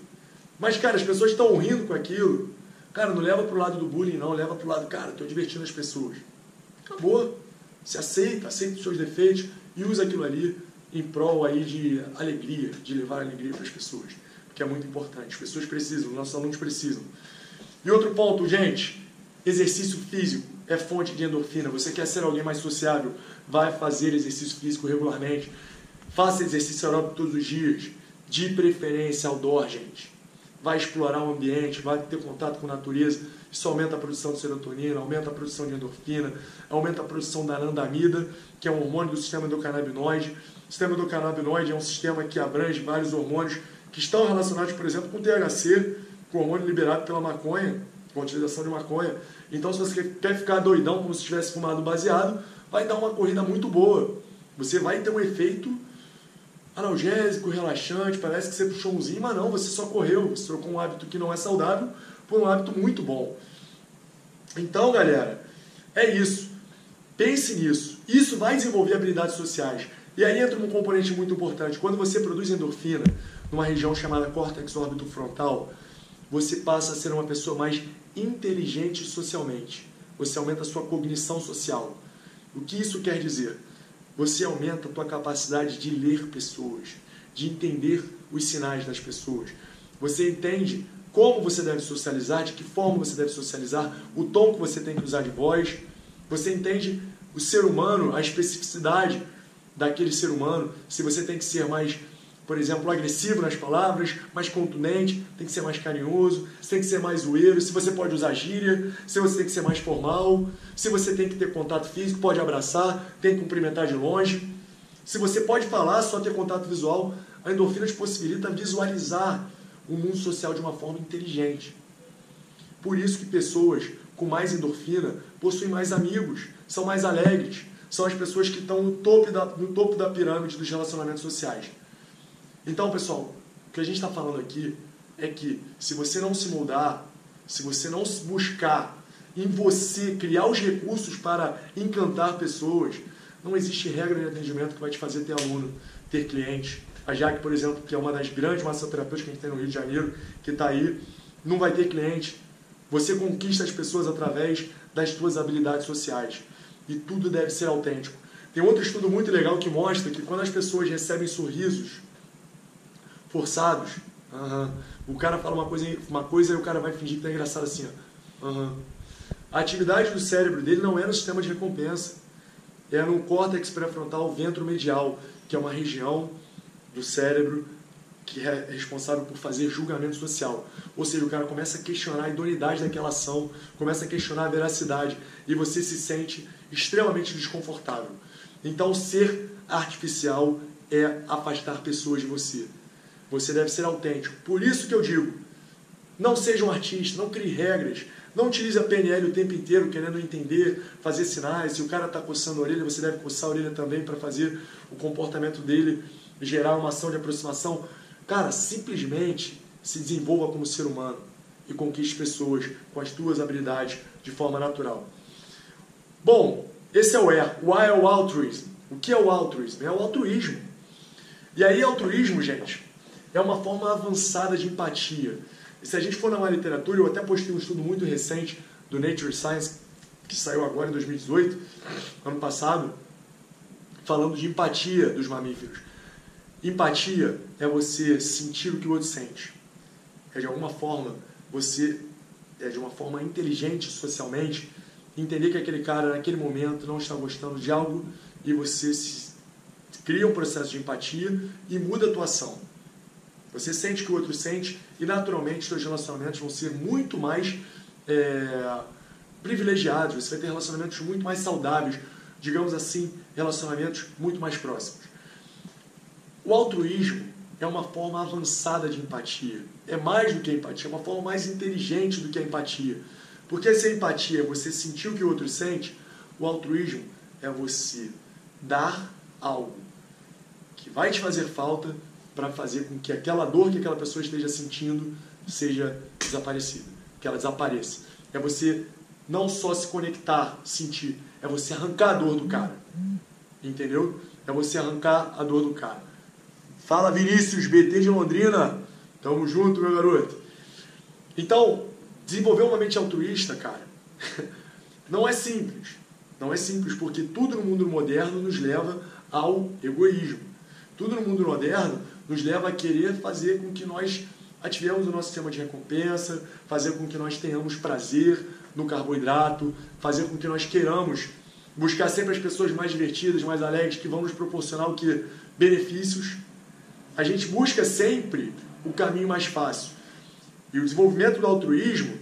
Mas, cara, as pessoas estão rindo com aquilo. Cara, não leva pro lado do bullying, não. Leva pro lado, cara, estou divertindo as pessoas. Acabou. Se aceita, aceita os seus defeitos e usa aquilo ali em prol aí de alegria, de levar alegria para as pessoas. Que é muito importante. As pessoas precisam, nossos alunos precisam. E outro ponto, gente, exercício físico é fonte de endorfina. Você quer ser alguém mais sociável, vai fazer exercício físico regularmente. Faça exercício aeróbico todos os dias, de preferência outdoor, gente. Vai explorar o ambiente, vai ter contato com a natureza. Isso aumenta a produção de serotonina, aumenta a produção de endorfina, aumenta a produção da anandamida, que é um hormônio do sistema endocannabinoide. O sistema endocannabinoide é um sistema que abrange vários hormônios que estão relacionados, por exemplo, com o THC, com o hormônio liberado pela maconha, com a utilização de maconha. Então, se você quer ficar doidão como se tivesse fumado baseado, vai dar uma corrida muito boa. Você vai ter um efeito analgésico, relaxante, parece que você puxou umzinho, mas não, você só correu, você trocou um hábito que não é saudável por um hábito muito bom. Então, galera, é isso. Pense nisso. Isso vai desenvolver habilidades sociais. E aí entra um componente muito importante. Quando você produz endorfina numa região chamada córtex órbito frontal, você passa a ser uma pessoa mais inteligente socialmente. Você aumenta a sua cognição social. O que isso quer dizer? Você aumenta a tua capacidade de ler pessoas, de entender os sinais das pessoas. Você entende como você deve socializar, de que forma você deve socializar, o tom que você tem que usar de voz. Você entende o ser humano, a especificidade daquele ser humano, se você tem que ser mais por exemplo, agressivo nas palavras, mais contundente, tem que ser mais carinhoso, tem que ser mais zoeiro, se você pode usar gíria, se você tem que ser mais formal, se você tem que ter contato físico, pode abraçar, tem que cumprimentar de longe. Se você pode falar, só ter contato visual, a endorfina te possibilita visualizar o mundo social de uma forma inteligente. Por isso que pessoas com mais endorfina possuem mais amigos, são mais alegres, são as pessoas que estão no topo da, no topo da pirâmide dos relacionamentos sociais. Então, pessoal, o que a gente está falando aqui é que se você não se mudar, se você não buscar em você criar os recursos para encantar pessoas, não existe regra de atendimento que vai te fazer ter aluno, ter cliente. A Jaque, por exemplo, que é uma das grandes massoterapeutas que a gente tem no Rio de Janeiro, que está aí, não vai ter cliente. Você conquista as pessoas através das suas habilidades sociais. E tudo deve ser autêntico. Tem outro estudo muito legal que mostra que quando as pessoas recebem sorrisos forçados. Uhum. O cara fala uma coisa, uma coisa e o cara vai fingir que tá engraçado assim. Ó. Uhum. A atividade do cérebro dele não é no sistema de recompensa. É no córtex pré-frontal ventromedial, que é uma região do cérebro que é responsável por fazer julgamento social. Ou seja, o cara começa a questionar a idoneidade daquela ação, começa a questionar a veracidade e você se sente extremamente desconfortável. Então, ser artificial é afastar pessoas de você. Você deve ser autêntico. Por isso que eu digo, não seja um artista, não crie regras, não utilize a PNL o tempo inteiro querendo entender, fazer sinais. Se o cara está coçando a orelha, você deve coçar a orelha também para fazer o comportamento dele gerar uma ação de aproximação. Cara, simplesmente se desenvolva como ser humano e conquiste pessoas com as tuas habilidades de forma natural. Bom, esse é o E. O A é o altruismo. O que é o altruismo? É o altruísmo. E aí, altruísmo, gente, é uma forma avançada de empatia. E se a gente for na literatura, eu até postei um estudo muito recente do Nature Science, que saiu agora em 2018, ano passado, falando de empatia dos mamíferos. Empatia é você sentir o que o outro sente. É de alguma forma você é de uma forma inteligente socialmente entender que aquele cara naquele momento não está gostando de algo e você se, cria um processo de empatia e muda a tua ação. Você sente que o outro sente e, naturalmente, seus relacionamentos vão ser muito mais é, privilegiados. Você vai ter relacionamentos muito mais saudáveis, digamos assim, relacionamentos muito mais próximos. O altruísmo é uma forma avançada de empatia. É mais do que empatia, é uma forma mais inteligente do que a empatia. Porque se a empatia é você sentir o que o outro sente, o altruísmo é você dar algo que vai te fazer falta para fazer com que aquela dor que aquela pessoa esteja sentindo seja desaparecida, que ela desapareça. É você não só se conectar, sentir, é você arrancar a dor do cara. Entendeu? É você arrancar a dor do cara. Fala Vinícius, BT de Londrina. Tamo junto, meu garoto. Então, desenvolver uma mente altruísta, cara, <laughs> não é simples. Não é simples, porque tudo no mundo moderno nos leva ao egoísmo. Tudo no mundo moderno nos leva a querer fazer com que nós Ativemos o nosso sistema de recompensa, fazer com que nós tenhamos prazer no carboidrato, fazer com que nós queiramos buscar sempre as pessoas mais divertidas, mais alegres, que vão nos proporcionar o que? Benefícios. A gente busca sempre o caminho mais fácil. E o desenvolvimento do altruísmo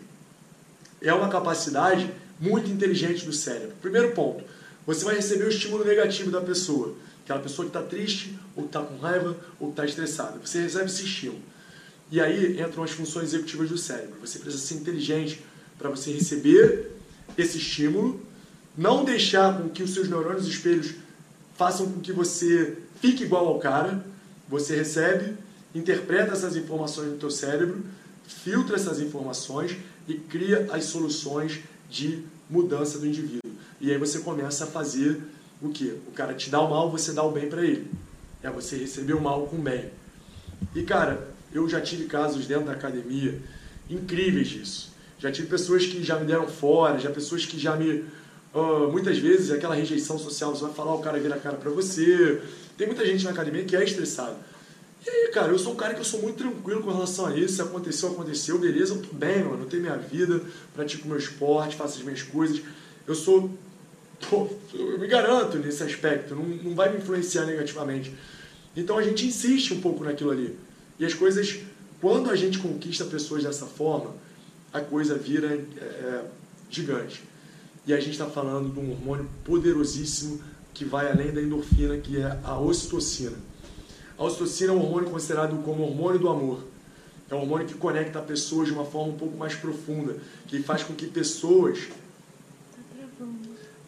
é uma capacidade muito inteligente do cérebro. Primeiro ponto, você vai receber o estímulo negativo da pessoa. Aquela pessoa que está triste, ou que está com raiva, ou que está estressada. Você recebe esse estímulo. E aí entram as funções executivas do cérebro. Você precisa ser inteligente para você receber esse estímulo, não deixar com que os seus neurônios espelhos façam com que você fique igual ao cara. Você recebe, interpreta essas informações no teu cérebro, filtra essas informações e cria as soluções de mudança do indivíduo. E aí você começa a fazer o que? O cara te dá o mal, você dá o bem para ele. É você receber o mal com o bem. E cara, eu já tive casos dentro da academia incríveis disso. Já tive pessoas que já me deram fora, já pessoas que já me. Uh, muitas vezes aquela rejeição social, você vai falar, o cara vira a cara para você. Tem muita gente na academia que é estressada. E aí, cara, eu sou um cara que eu sou muito tranquilo com relação a isso. Se aconteceu, aconteceu, beleza, tô bem, mano. Eu tenho minha vida, pratico meu esporte, faço as minhas coisas. Eu sou. Pô, eu me garanto nesse aspecto, não, não vai me influenciar negativamente. Então a gente insiste um pouco naquilo ali. E as coisas, quando a gente conquista pessoas dessa forma, a coisa vira é, é gigante. E a gente está falando de um hormônio poderosíssimo que vai além da endorfina, que é a ocitocina. A ocitocina é um hormônio considerado como hormônio do amor. É um hormônio que conecta pessoas de uma forma um pouco mais profunda, que faz com que pessoas.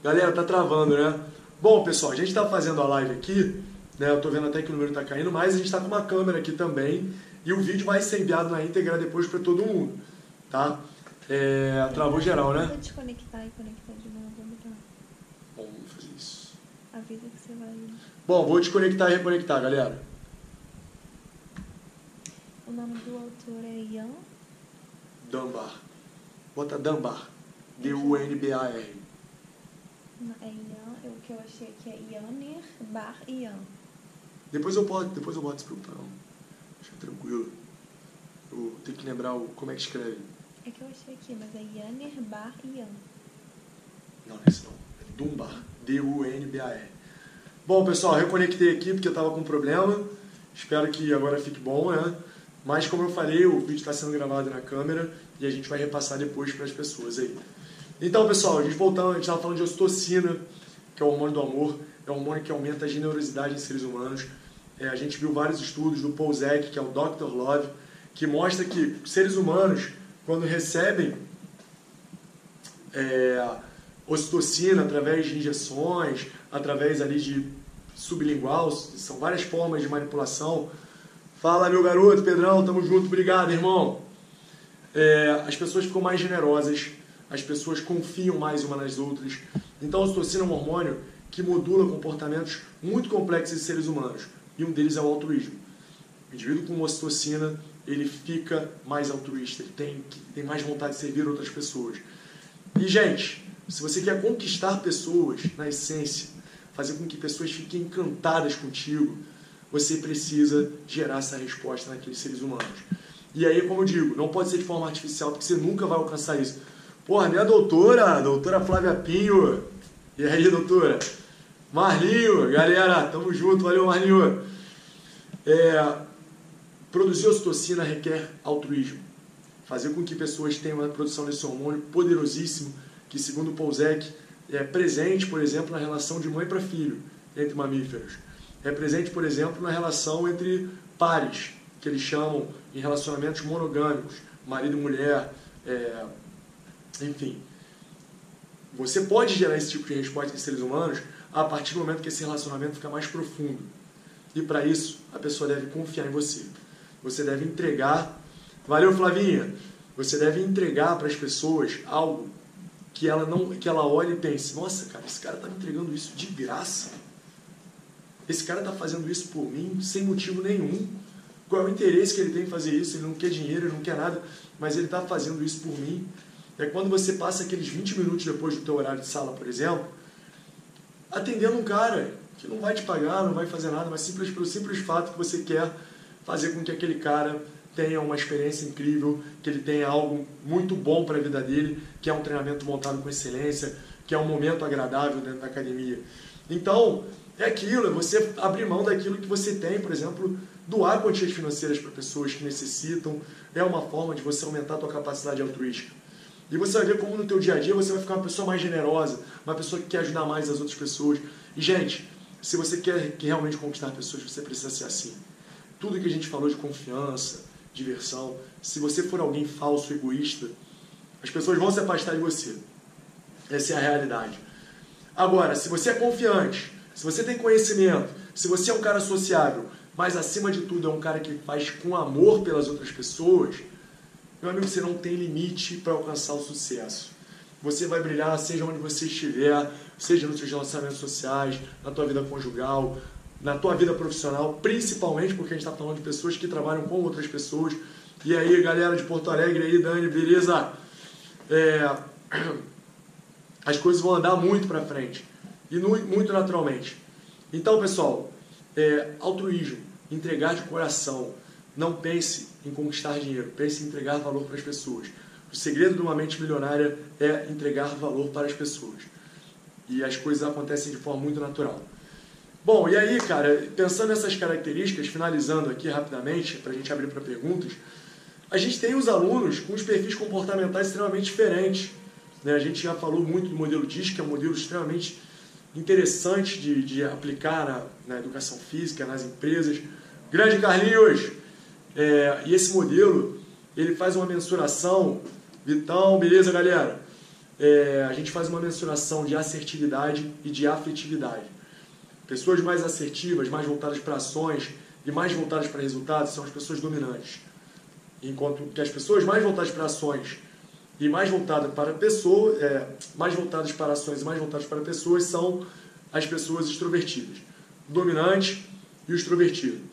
Galera, tá travando, né? Bom, pessoal, a gente está fazendo a live aqui, né? Eu tô vendo até que o número está caindo, mas a gente está com uma câmera aqui também e o vídeo vai ser enviado na íntegra depois para todo mundo, tá? É, travou geral, né? Vou desconectar e conectar de novo. Vamos lá. Bom, vamos fazer isso. Avisa que você vai. Bom, vou desconectar e reconectar, galera. O nome do autor é Ian. Dunbar. Bota Dunbar. D-U-N-B-A-R. É Ian. O que eu achei aqui é Yanir Bar Ian. Depois eu boto, depois eu boto, se preocupa não. Deixa tranquilo. Eu tenho que lembrar o, como é que escreve. É que eu achei aqui, mas é Yanir Bar Ian. Não, não é esse não. É Dunbar. D-U-N-B-A-R. Bom, pessoal, reconectei aqui porque eu estava com problema. Espero que agora fique bom, né? Mas, como eu falei, o vídeo está sendo gravado na câmera e a gente vai repassar depois para as pessoas aí. Então, pessoal, a gente voltando, a gente estava falando de ocitocina, que é o hormônio do amor. É um hormônio que aumenta a generosidade em seres humanos. É, a gente viu vários estudos do Paul que é o Dr. Love, que mostra que seres humanos, quando recebem é, ocitocina através de injeções, através ali de sublingual, são várias formas de manipulação. Fala, meu garoto, Pedrão, tamo junto, obrigado, irmão. É, as pessoas ficam mais generosas, as pessoas confiam mais umas nas outras. Então, a ocitocina é um hormônio que modula comportamentos muito complexos de seres humanos, e um deles é o altruísmo. O indivíduo com ocitocina, ele fica mais altruísta, ele tem, tem mais vontade de servir outras pessoas. E, gente, se você quer conquistar pessoas na essência, fazer com que pessoas fiquem encantadas contigo, você precisa gerar essa resposta naqueles seres humanos. E aí, como eu digo, não pode ser de forma artificial, porque você nunca vai alcançar isso. Porra, minha doutora, doutora Flávia Pinho. E aí, doutora? Marlinho, galera, tamo junto, valeu, Marlinho. É, produzir ocitocina requer altruísmo. Fazer com que pessoas tenham uma produção desse hormônio poderosíssimo, que segundo Paul Zek, é presente, por exemplo, na relação de mãe para filho entre mamíferos. É presente, por exemplo, na relação entre pares, que eles chamam em relacionamentos monogâmicos, marido e mulher, é, enfim. Você pode gerar esse tipo de resposta em seres humanos a partir do momento que esse relacionamento fica mais profundo. E para isso, a pessoa deve confiar em você. Você deve entregar. Valeu, Flavinha! Você deve entregar para as pessoas algo que ela não que ela olhe e pense: nossa, cara, esse cara está me entregando isso de graça. Esse cara está fazendo isso por mim sem motivo nenhum. Qual é o interesse que ele tem em fazer isso? Ele não quer dinheiro, ele não quer nada, mas ele está fazendo isso por mim. É quando você passa aqueles 20 minutos depois do teu horário de sala, por exemplo, atendendo um cara que não vai te pagar, não vai fazer nada, mas simples pelo simples fato que você quer fazer com que aquele cara tenha uma experiência incrível, que ele tenha algo muito bom para a vida dele, que é um treinamento montado com excelência, que é um momento agradável dentro da academia. Então, é aquilo, é você abrir mão daquilo que você tem, por exemplo, doar quantias financeiras para pessoas que necessitam, é uma forma de você aumentar a tua capacidade altruística. E você vai ver como no teu dia a dia você vai ficar uma pessoa mais generosa, uma pessoa que quer ajudar mais as outras pessoas. E, gente, se você quer realmente conquistar pessoas, você precisa ser assim. Tudo que a gente falou de confiança, diversão, se você for alguém falso, egoísta, as pessoas vão se afastar de você. Essa é a realidade. Agora, se você é confiante, se você tem conhecimento, se você é um cara sociável, mas acima de tudo é um cara que faz com amor pelas outras pessoas, meu amigo, você não tem limite para alcançar o sucesso. Você vai brilhar seja onde você estiver, seja nos seus relacionamentos sociais, na tua vida conjugal, na tua vida profissional, principalmente porque a gente está falando de pessoas que trabalham com outras pessoas. E aí, galera de Porto Alegre, aí, Dani, beleza? É, <clears throat> as coisas vão andar muito para frente e muito naturalmente. Então, pessoal, é, altruísmo, entregar de coração. Não pense em conquistar dinheiro, pense em entregar valor para as pessoas. O segredo de uma mente milionária é entregar valor para as pessoas. E as coisas acontecem de forma muito natural. Bom, e aí, cara, pensando nessas características, finalizando aqui rapidamente, para a gente abrir para perguntas, a gente tem os alunos com os perfis comportamentais extremamente diferentes. Né? A gente já falou muito do modelo DISC, que é um modelo extremamente interessante de, de aplicar na, na, educação física, nas empresas. Grande Carlinhos! É, e esse modelo, ele faz uma mensuração, Vitão, beleza galera? É, a gente faz uma mensuração de assertividade e de afetividade. Pessoas mais assertivas, mais voltadas para ações e mais voltadas para resultados são as pessoas dominantes. Enquanto que as pessoas mais voltadas para ações e mais voltadas para pessoas, é, mais voltadas para ações e mais voltadas para pessoas são as pessoas extrovertidas. O dominante e o extrovertido.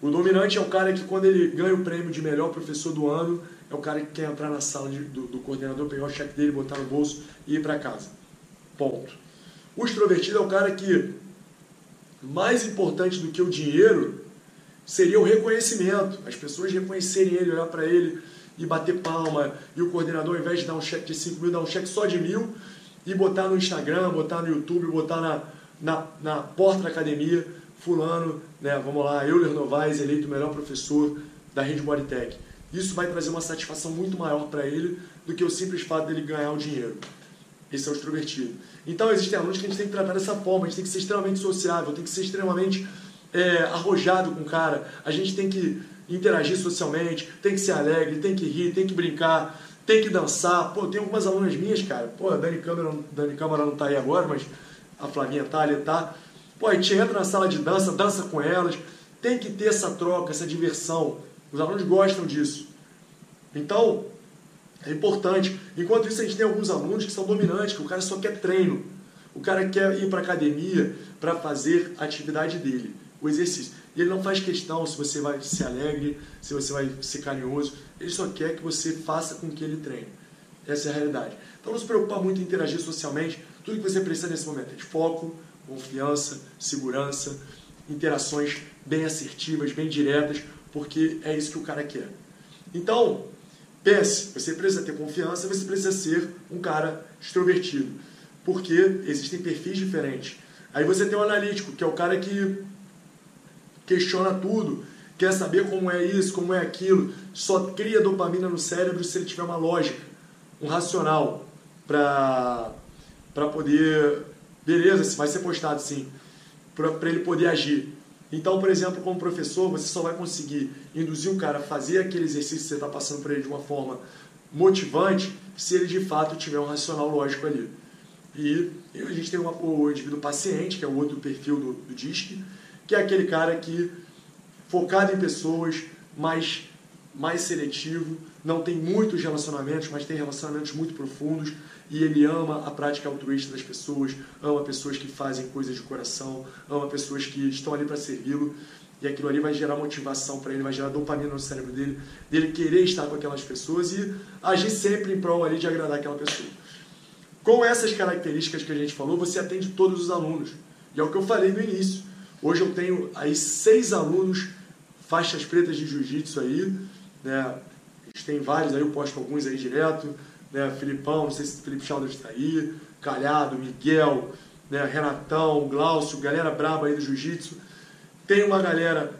O dominante é o cara que quando ele ganha o prêmio de melhor professor do ano, é o cara que quer entrar na sala de, do, do, coordenador, pegar o cheque dele, botar no bolso e ir para casa. Ponto. O extrovertido é o cara que, mais importante do que o dinheiro, seria o reconhecimento. As pessoas reconhecerem ele, olhar para ele, e bater palma, e o coordenador, ao invés de dar um cheque de 5 mil, dar um cheque só de mil, e botar no Instagram, botar no YouTube, botar na, na, na porta da academia, fulano, né, vamos lá, Euler Novaes, eleito o melhor professor da Rede Bodytech. Isso vai trazer uma satisfação muito maior para ele do que o simples fato dele ganhar o dinheiro. Esse é o extrovertido. Então, existem alunos que a gente tem que tratar dessa forma, a gente tem que ser extremamente sociável, tem que ser extremamente é, arrojado com o cara, a gente tem que interagir socialmente, tem que ser alegre, tem que rir, tem que brincar, tem que dançar. Pô, tem algumas alunas minhas, cara. Pô, a Dani Câmara, Dani Câmara não tá aí agora, mas a Flavinha tá ali, tá. Pô, a gente entra na sala de dança, dança com elas. Tem que ter essa troca, essa diversão. Os alunos gostam disso. Então, é importante. Enquanto isso, a gente tem alguns alunos que são dominantes, que o cara só quer treino. O cara quer ir para academia para fazer a atividade dele, o exercício. E ele não faz questão se você vai ser alegre, se você vai ser carinhoso. Ele só quer que você faça com que ele treine. Essa é a realidade. Então não se preocupar muito em interagir socialmente. Tudo que você precisa nesse momento é de foco, confiança, segurança, interações bem assertivas, bem diretas, porque é isso que o cara quer. Então, pense, você precisa ter confiança, você precisa ser um cara extrovertido, porque existem perfis diferentes. Aí você tem o analítico, que é o cara que questiona tudo, quer saber como é isso, como é aquilo, só cria dopamina no cérebro se ele tiver uma lógica, um racional para poder. Beleza, vai ser postado sim, para ele poder agir. Então, por exemplo, como professor, você só vai conseguir induzir o cara a fazer aquele exercício que você está passando para ele de uma forma motivante se ele de fato tiver um racional lógico ali. E a gente tem uma, o indivíduo paciente, que é o outro perfil do, do DISC, que é aquele cara que focado em pessoas, mais, mais seletivo, não tem muitos relacionamentos, mas tem relacionamentos muito profundos e ele ama a prática altruísta das pessoas, ama pessoas que fazem coisas de coração, ama pessoas que estão ali para servi-lo e aquilo ali vai gerar motivação para ele, vai gerar dopamina no cérebro dele, dele querer estar com aquelas pessoas e agir sempre em prol ali de agradar aquela pessoa. Com essas características que a gente falou, você atende todos os alunos. E é o que eu falei no início. Hoje eu tenho aí seis alunos faixas pretas de jiu-jitsu aí, né? A gente tem vários aí, eu posto alguns aí direto, né? Filipão, não sei se o Felipe Chalders está aí, Calhado, Miguel, né? Renatão, Glaucio, galera braba aí do Jiu-Jitsu. Tem uma galera,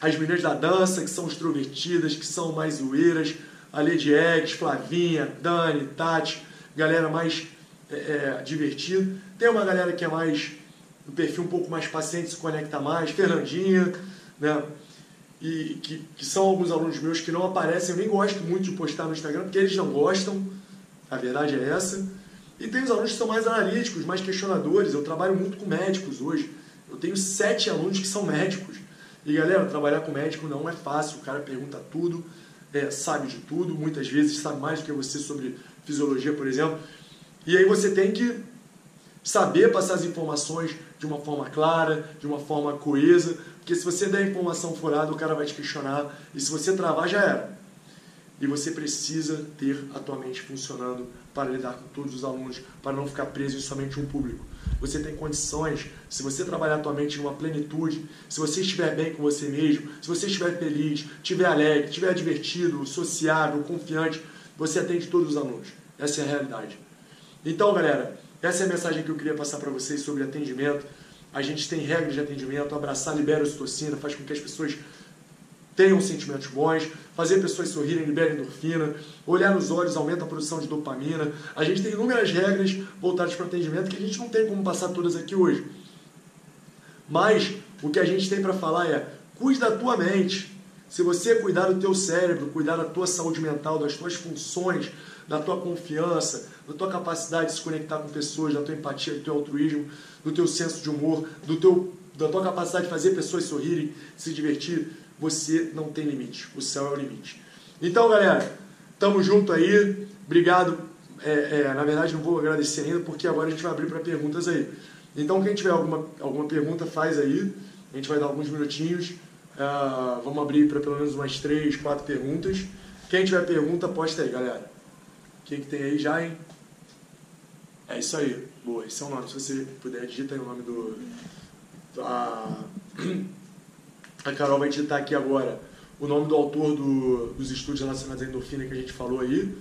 as meninas da dança, que são extrovertidas, que são mais zoeiras, a Lady Eggs, Flavinha, Dani, Tati, galera mais é, é, divertida. Tem uma galera que é mais, um perfil um pouco mais paciente, se conecta mais, Fernandinha, né? E que, que são alguns alunos meus que não aparecem, eu nem gosto muito de postar no Instagram, porque eles não gostam, a verdade é essa. E tem os alunos que são mais analíticos, mais questionadores. Eu trabalho muito com médicos hoje. Eu tenho sete alunos que são médicos. E galera, trabalhar com médico não é fácil. O cara pergunta tudo, é, sabe de tudo, muitas vezes sabe mais do que você sobre fisiologia, por exemplo. E aí você tem que saber passar as informações de uma forma clara, de uma forma coesa, porque se você der informação furada, o cara vai te questionar, e se você travar, já era. E você precisa ter a tua mente funcionando para lidar com todos os alunos, para não ficar preso em somente um público. Você tem condições, se você trabalhar a tua mente numa plenitude, se você estiver bem com você mesmo, se você estiver feliz, estiver alegre, estiver divertido, sociável, confiante, você atende todos os alunos. Essa é a realidade. Então, galera, essa é a mensagem que eu queria passar para vocês sobre atendimento. A gente tem regras de atendimento, abraçar libera ocitocina, faz com que as pessoas tenham sentimentos bons, fazer pessoas sorrirem, libera endorfina, olhar nos olhos aumenta a produção de dopamina. A gente tem inúmeras regras voltadas para atendimento que a gente não tem como passar todas aqui hoje. Mas o que a gente tem para falar é: cuide da tua mente. Se você cuidar do teu cérebro, cuidar da tua saúde mental, das tuas funções, da tua confiança, da tua capacidade de se conectar com pessoas, da tua empatia, do teu altruísmo, do teu senso de humor, do teu, da tua capacidade de fazer pessoas sorrirem, se divertir, você não tem limite. O céu é o limite. Então, galera, tamo junto aí. Obrigado. É, é, na verdade, não vou agradecer ainda, porque agora a gente vai abrir para perguntas aí. Então, quem tiver alguma, alguma pergunta, faz aí. A gente vai dar alguns minutinhos. Uh, vamos abrir para pelo menos umas três, quatro perguntas. Quem tiver pergunta, posta aí, galera. O que, que tem aí já, hein? É isso aí. Boa, esse é o nome. Se você puder, digita aí o nome do. A, <clears throat> a Carol vai digitar aqui agora o nome do autor do, dos estudos relacionados à endorfina que a gente falou aí.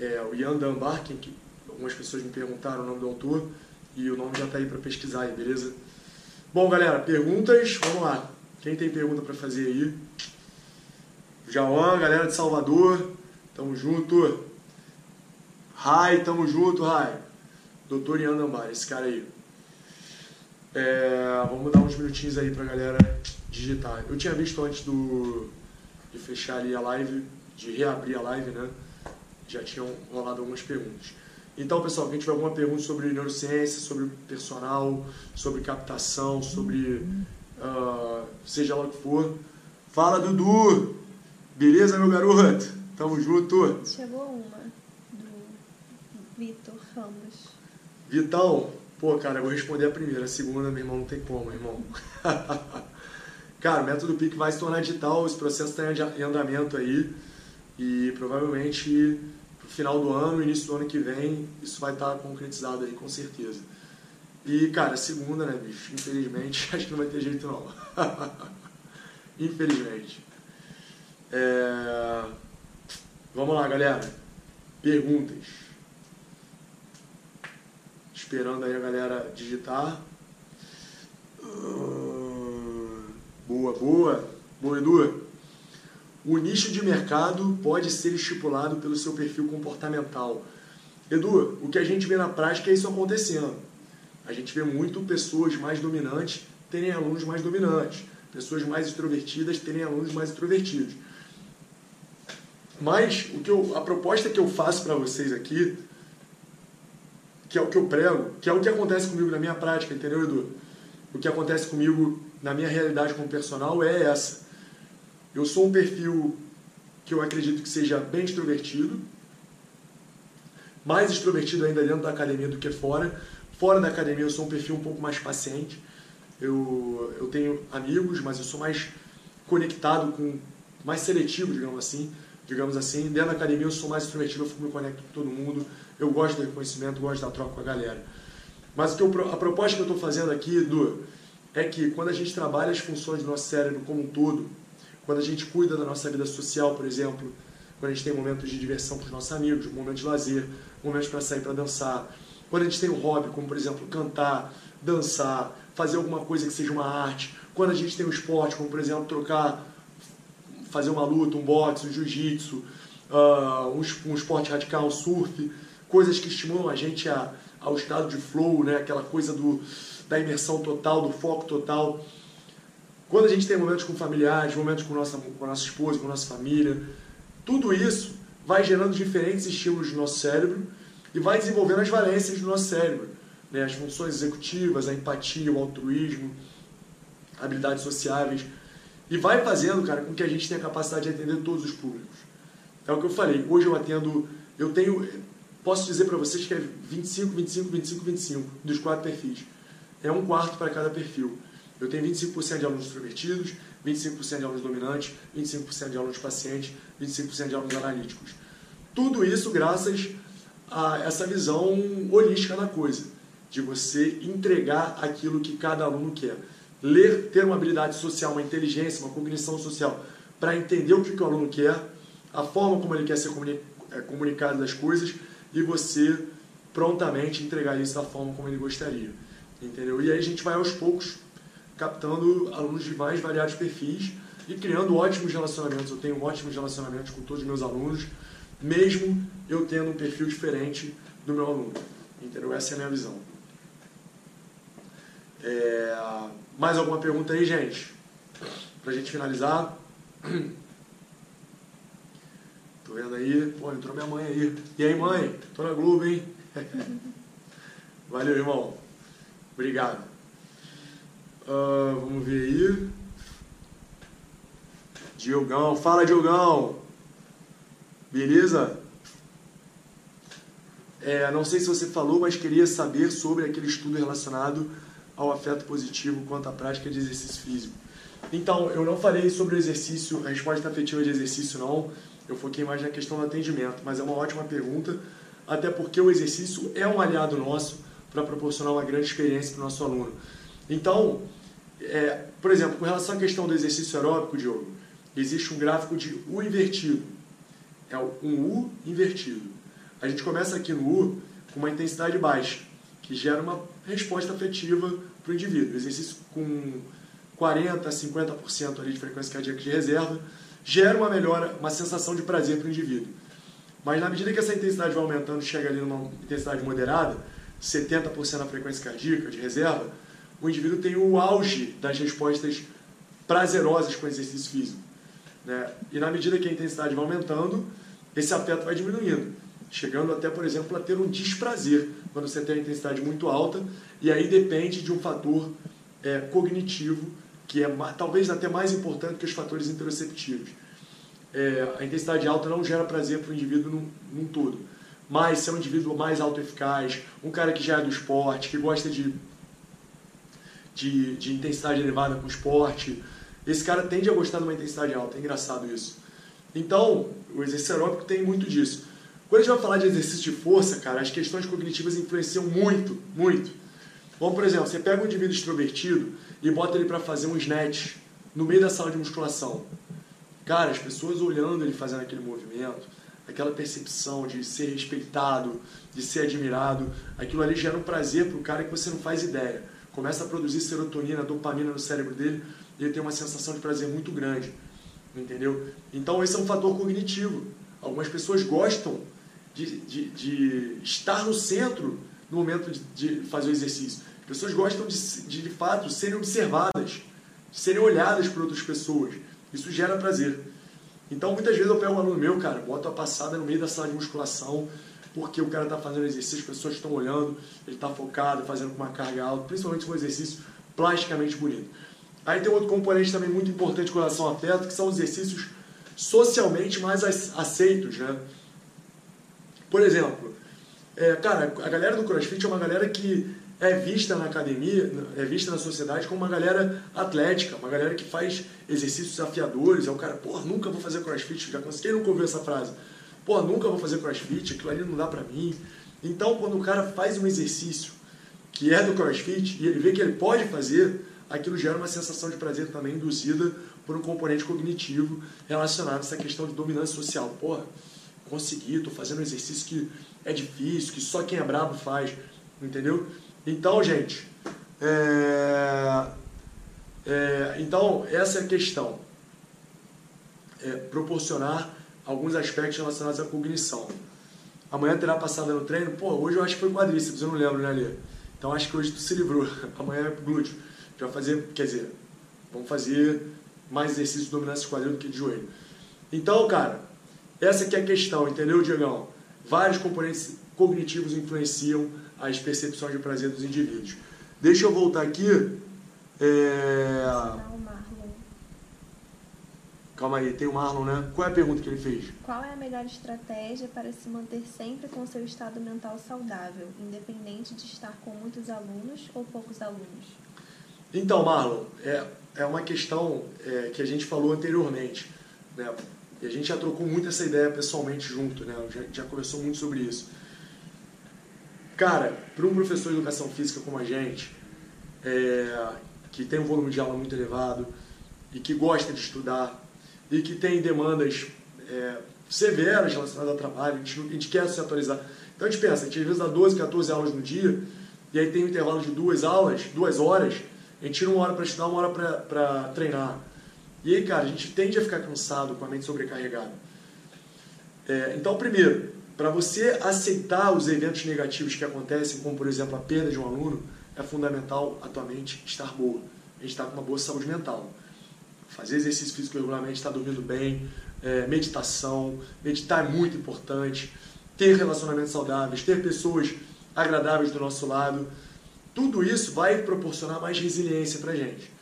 É o Ian Dunbar, que algumas pessoas me perguntaram o nome do autor. E o nome já está aí para pesquisar aí, beleza? Bom, galera, perguntas? Vamos lá. Quem tem pergunta para fazer aí? Jauan, galera de Salvador, tamo junto. Rai, tamo junto, Rai. Doutor Ian Dambar, esse cara aí. É, vamos dar uns minutinhos aí pra galera digitar. Eu tinha visto antes do, de fechar ali a live, de reabrir a live, né? Já tinham rolado algumas perguntas. Então, pessoal, quem tiver alguma pergunta sobre neurociência, sobre personal, sobre captação, sobre uh, seja lá o que for, fala, Dudu! Beleza, meu garoto? Tamo junto! Chegou uma. Vitor Ramos. Vitão, pô, cara, eu vou responder a primeira. A segunda, meu irmão, não tem como, irmão. <laughs> cara, o método PIC vai se tornar digital, esse processo está em andamento aí. E provavelmente no final do ano, início do ano que vem, isso vai estar tá concretizado aí, com certeza. E, cara, a segunda, né, bicho? Infelizmente, <laughs> acho que não vai ter jeito não. <laughs> Infelizmente. É... Vamos lá, galera. Perguntas. Esperando aí a galera digitar. Ah, boa, boa. Boa, Edu. O nicho de mercado pode ser estipulado pelo seu perfil comportamental. Edu, o que a gente vê na prática é isso acontecendo. A gente vê muito pessoas mais dominantes terem alunos mais dominantes, pessoas mais extrovertidas terem alunos mais extrovertidos. Mas o que eu, a proposta que eu faço para vocês aqui que é o que eu prego, que é o que acontece comigo na minha prática, entendeu, Edu? O que acontece comigo na minha realidade como personal é essa. Eu sou um perfil que eu acredito que seja bem extrovertido, mais extrovertido ainda dentro da academia do que fora. Fora da academia eu sou um perfil um pouco mais paciente. Eu, eu tenho amigos, mas eu sou mais conectado com, mais seletivo, digamos assim. Digamos assim, dentro da academia eu sou mais extrovertido, eu me conecto com todo mundo, eu gosto do reconhecimento, gosto da troca com a galera. Mas o que eu, a proposta que eu estou fazendo aqui, Du, é que quando a gente trabalha as funções do nosso cérebro como um todo, quando a gente cuida da nossa vida social, por exemplo, quando a gente tem momentos de diversão com os nossos amigos, momentos de lazer, momentos para sair para dançar, quando a gente tem um hobby, como por exemplo cantar, dançar, fazer alguma coisa que seja uma arte, quando a gente tem um esporte, como por exemplo trocar, fazer uma luta, um boxe, um jiu-jitsu, uh, um, um esporte radical, um surf, coisas que estimulam a gente a, ao estado de flow, né? aquela coisa do, da imersão total, do foco total. Quando a gente tem momentos com familiares, momentos com nossa, com nossa esposa, com nossa família, tudo isso vai gerando diferentes estímulos no nosso cérebro e vai desenvolvendo as valências do nosso cérebro. Né? As funções executivas, a empatia, o altruísmo, habilidades sociáveis. E vai fazendo, cara, com que a gente tenha capacidade de atender todos os públicos. É o que eu falei. Hoje eu atendo, eu tenho, posso dizer para vocês que é 25, 25, 25, 25 dos quatro perfis. É um quarto para cada perfil. Eu tenho 25% de alunos extrovertidos, 25% de alunos dominantes, 25% de alunos pacientes, 25% de alunos analíticos. Tudo isso graças a essa visão holística da coisa, de você entregar aquilo que cada aluno quer. Ler, ter uma habilidade social, uma inteligência, uma cognição social, para entender o que, que o aluno quer, a forma como ele quer ser é, comunicado das coisas e você prontamente entregar isso da forma como ele gostaria. Entendeu? E aí a gente vai aos poucos captando alunos de mais variados perfis e criando ótimos relacionamentos. Eu tenho ótimos relacionamentos com todos os meus alunos, mesmo eu tendo um perfil diferente do meu aluno. Entendeu? Essa é a minha visão. É... Mais alguma pergunta aí, gente? Pra gente finalizar. <clears throat> Tô vendo aí, pô, entrou minha mãe aí. E aí, mãe? Tô na Globo, hein? <laughs> Valeu, irmão. Obrigado. Uh, vamos ver aí. Diogão, fala Diogão. Beleza? É, não sei se você falou, mas queria saber sobre aquele estudo relacionado ao afeto positivo quanto à prática de exercício físico. Então, eu não falei sobre o exercício, a resposta afetiva de exercício não. Eu foquei mais na questão do atendimento, mas é uma ótima pergunta, até porque o exercício é um aliado nosso para proporcionar uma grande experiência para o nosso aluno. Então, é, por exemplo, com relação à questão do exercício aeróbico, Diogo, existe um gráfico de U invertido. É um U invertido. A gente começa aqui no U com uma intensidade baixa, que gera uma resposta afetiva para o indivíduo. Exercício com 40% a 50% ali de frequência cardíaca de reserva, gera uma melhora, uma sensação de prazer para o indivíduo. Mas na medida que essa intensidade vai aumentando, chega ali numa intensidade moderada, 70% da frequência cardíaca de reserva, o indivíduo tem o auge das respostas prazerosas com o exercício físico. Né? E na medida que a intensidade vai aumentando, esse afeto vai diminuindo, chegando até, por exemplo, a ter um desprazer quando você tem a intensidade muito alta, e aí depende de um fator é, cognitivo que é talvez até mais importante que os fatores interoceptivos. É, a intensidade alta não gera prazer para o indivíduo num, num todo, mas se é um indivíduo mais autoeficaz, um cara que já é do esporte, que gosta de, de, de intensidade elevada com esporte, esse cara tende a gostar de uma intensidade alta. É engraçado isso. Então, o exercício aeróbico tem muito disso. Quando a gente vai falar de exercício de força, cara, as questões cognitivas influenciam muito, muito. Bom, por exemplo, você pega um indivíduo extrovertido e bota ele para fazer um snatch no meio da sala de musculação. Cara, as pessoas olhando ele fazendo aquele movimento, aquela percepção de ser respeitado, de ser admirado, aquilo ali gera um prazer para o cara que você não faz ideia. Começa a produzir serotonina, dopamina no cérebro dele e ele tem uma sensação de prazer muito grande. Entendeu? Então esse é um fator cognitivo. Algumas pessoas gostam de, de, de estar no centro no momento de, de fazer o exercício. As pessoas gostam de, de, de fato, serem observadas, serem olhadas por outras pessoas. Isso gera prazer. Então, muitas vezes eu pego um aluno meu, cara, boto a passada no meio da sala de musculação, porque o cara está fazendo exercício, as pessoas estão olhando, ele está focado, fazendo com uma carga alta, principalmente um exercício plasticamente bonito. Aí tem outro componente também muito importante com relação ao afeto, que são os exercícios socialmente mais aceitos, né? Por exemplo, é, cara, a galera do CrossFit é uma galera que é vista na academia, é vista na sociedade como uma galera atlética, uma galera que faz exercícios desafiadores. É o cara, pô, nunca vou fazer CrossFit. Já consegui, nunca ouviu essa frase? Pô, nunca vou fazer CrossFit, aquilo ali não dá pra mim. Então, quando o cara faz um exercício que é do CrossFit e ele vê que ele pode fazer, aquilo gera uma sensação de prazer também induzida por um componente cognitivo relacionado a essa questão de dominância social. Porra, consegui, estou fazendo um exercício que é difícil, que só quem é brabo faz, entendeu? Então, gente, é... É... então essa é a questão. É proporcionar alguns aspectos relacionados à cognição. Amanhã terá passada no treino? Pô, hoje eu acho que foi quadríceps, eu não lembro, né, Lê? Então acho que hoje tu se livrou. <laughs> Amanhã é glúteo. Já fazer, quer dizer, vamos fazer mais exercício de dominância de quadril do que de joelho. Então, cara, essa aqui é a questão, entendeu, Diegão? Vários componentes cognitivos influenciam as percepções de prazer dos indivíduos. Deixa eu voltar aqui. É... Calma aí, tem o Marlon, né? Qual é a pergunta que ele fez? Qual é a melhor estratégia para se manter sempre com seu estado mental saudável, independente de estar com muitos alunos ou poucos alunos? Então, Marlon, é, é uma questão é, que a gente falou anteriormente, né? E a gente já trocou muito essa ideia pessoalmente junto, né? Já, já conversou muito sobre isso. Cara, para um professor de educação física como a gente, é, que tem um volume de aula muito elevado e que gosta de estudar e que tem demandas é, severas relacionadas ao trabalho, a gente, a gente, quer se atualizar. Então a gente pensa, a gente às vezes dá 12, 14 aulas no dia e aí tem um intervalo de duas aulas, duas horas, a gente tira uma hora para estudar, uma hora para treinar. E aí, cara, a gente tende a ficar cansado com a mente sobrecarregada. É, então, primeiro, para você aceitar os eventos negativos que acontecem, como por exemplo a perda de um aluno, é fundamental a tua mente estar boa. A gente está com uma boa saúde mental. Fazer exercício físico regularmente, estar dormindo bem, é, meditação. Meditar é muito importante. Ter relacionamentos saudáveis, ter pessoas agradáveis do nosso lado. Tudo isso vai proporcionar mais resiliência para gente.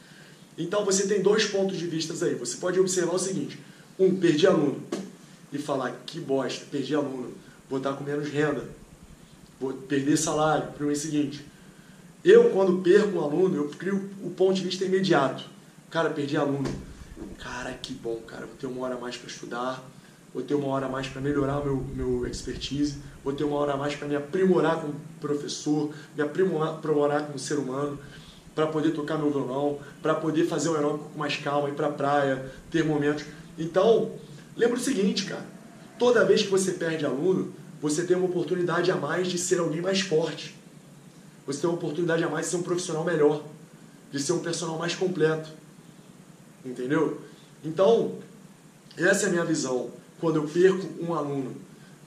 Então você tem dois pontos de vista aí. Você pode observar o seguinte: um, perdi aluno. E falar, que bosta, perdi aluno. Vou estar com menos renda. Vou perder salário para o mês seguinte. Eu, quando perco um aluno, eu crio o ponto de vista imediato. Cara, perdi aluno. Cara, que bom, cara. Vou ter uma hora a mais para estudar. Vou ter uma hora a mais para melhorar meu, meu expertise. Vou ter uma hora a mais para me aprimorar como professor, me aprimorar, como ser humano para poder tocar meu violão, para poder fazer o aeróbico com mais calma, ir para a praia, ter momentos. Então, lembra o seguinte, cara. Toda vez que você perde aluno, você tem uma oportunidade a mais de ser alguém mais forte. Você tem uma oportunidade a mais de ser um profissional melhor, de ser um personal mais completo. Entendeu? Então, essa é a minha visão. Quando eu perco um aluno,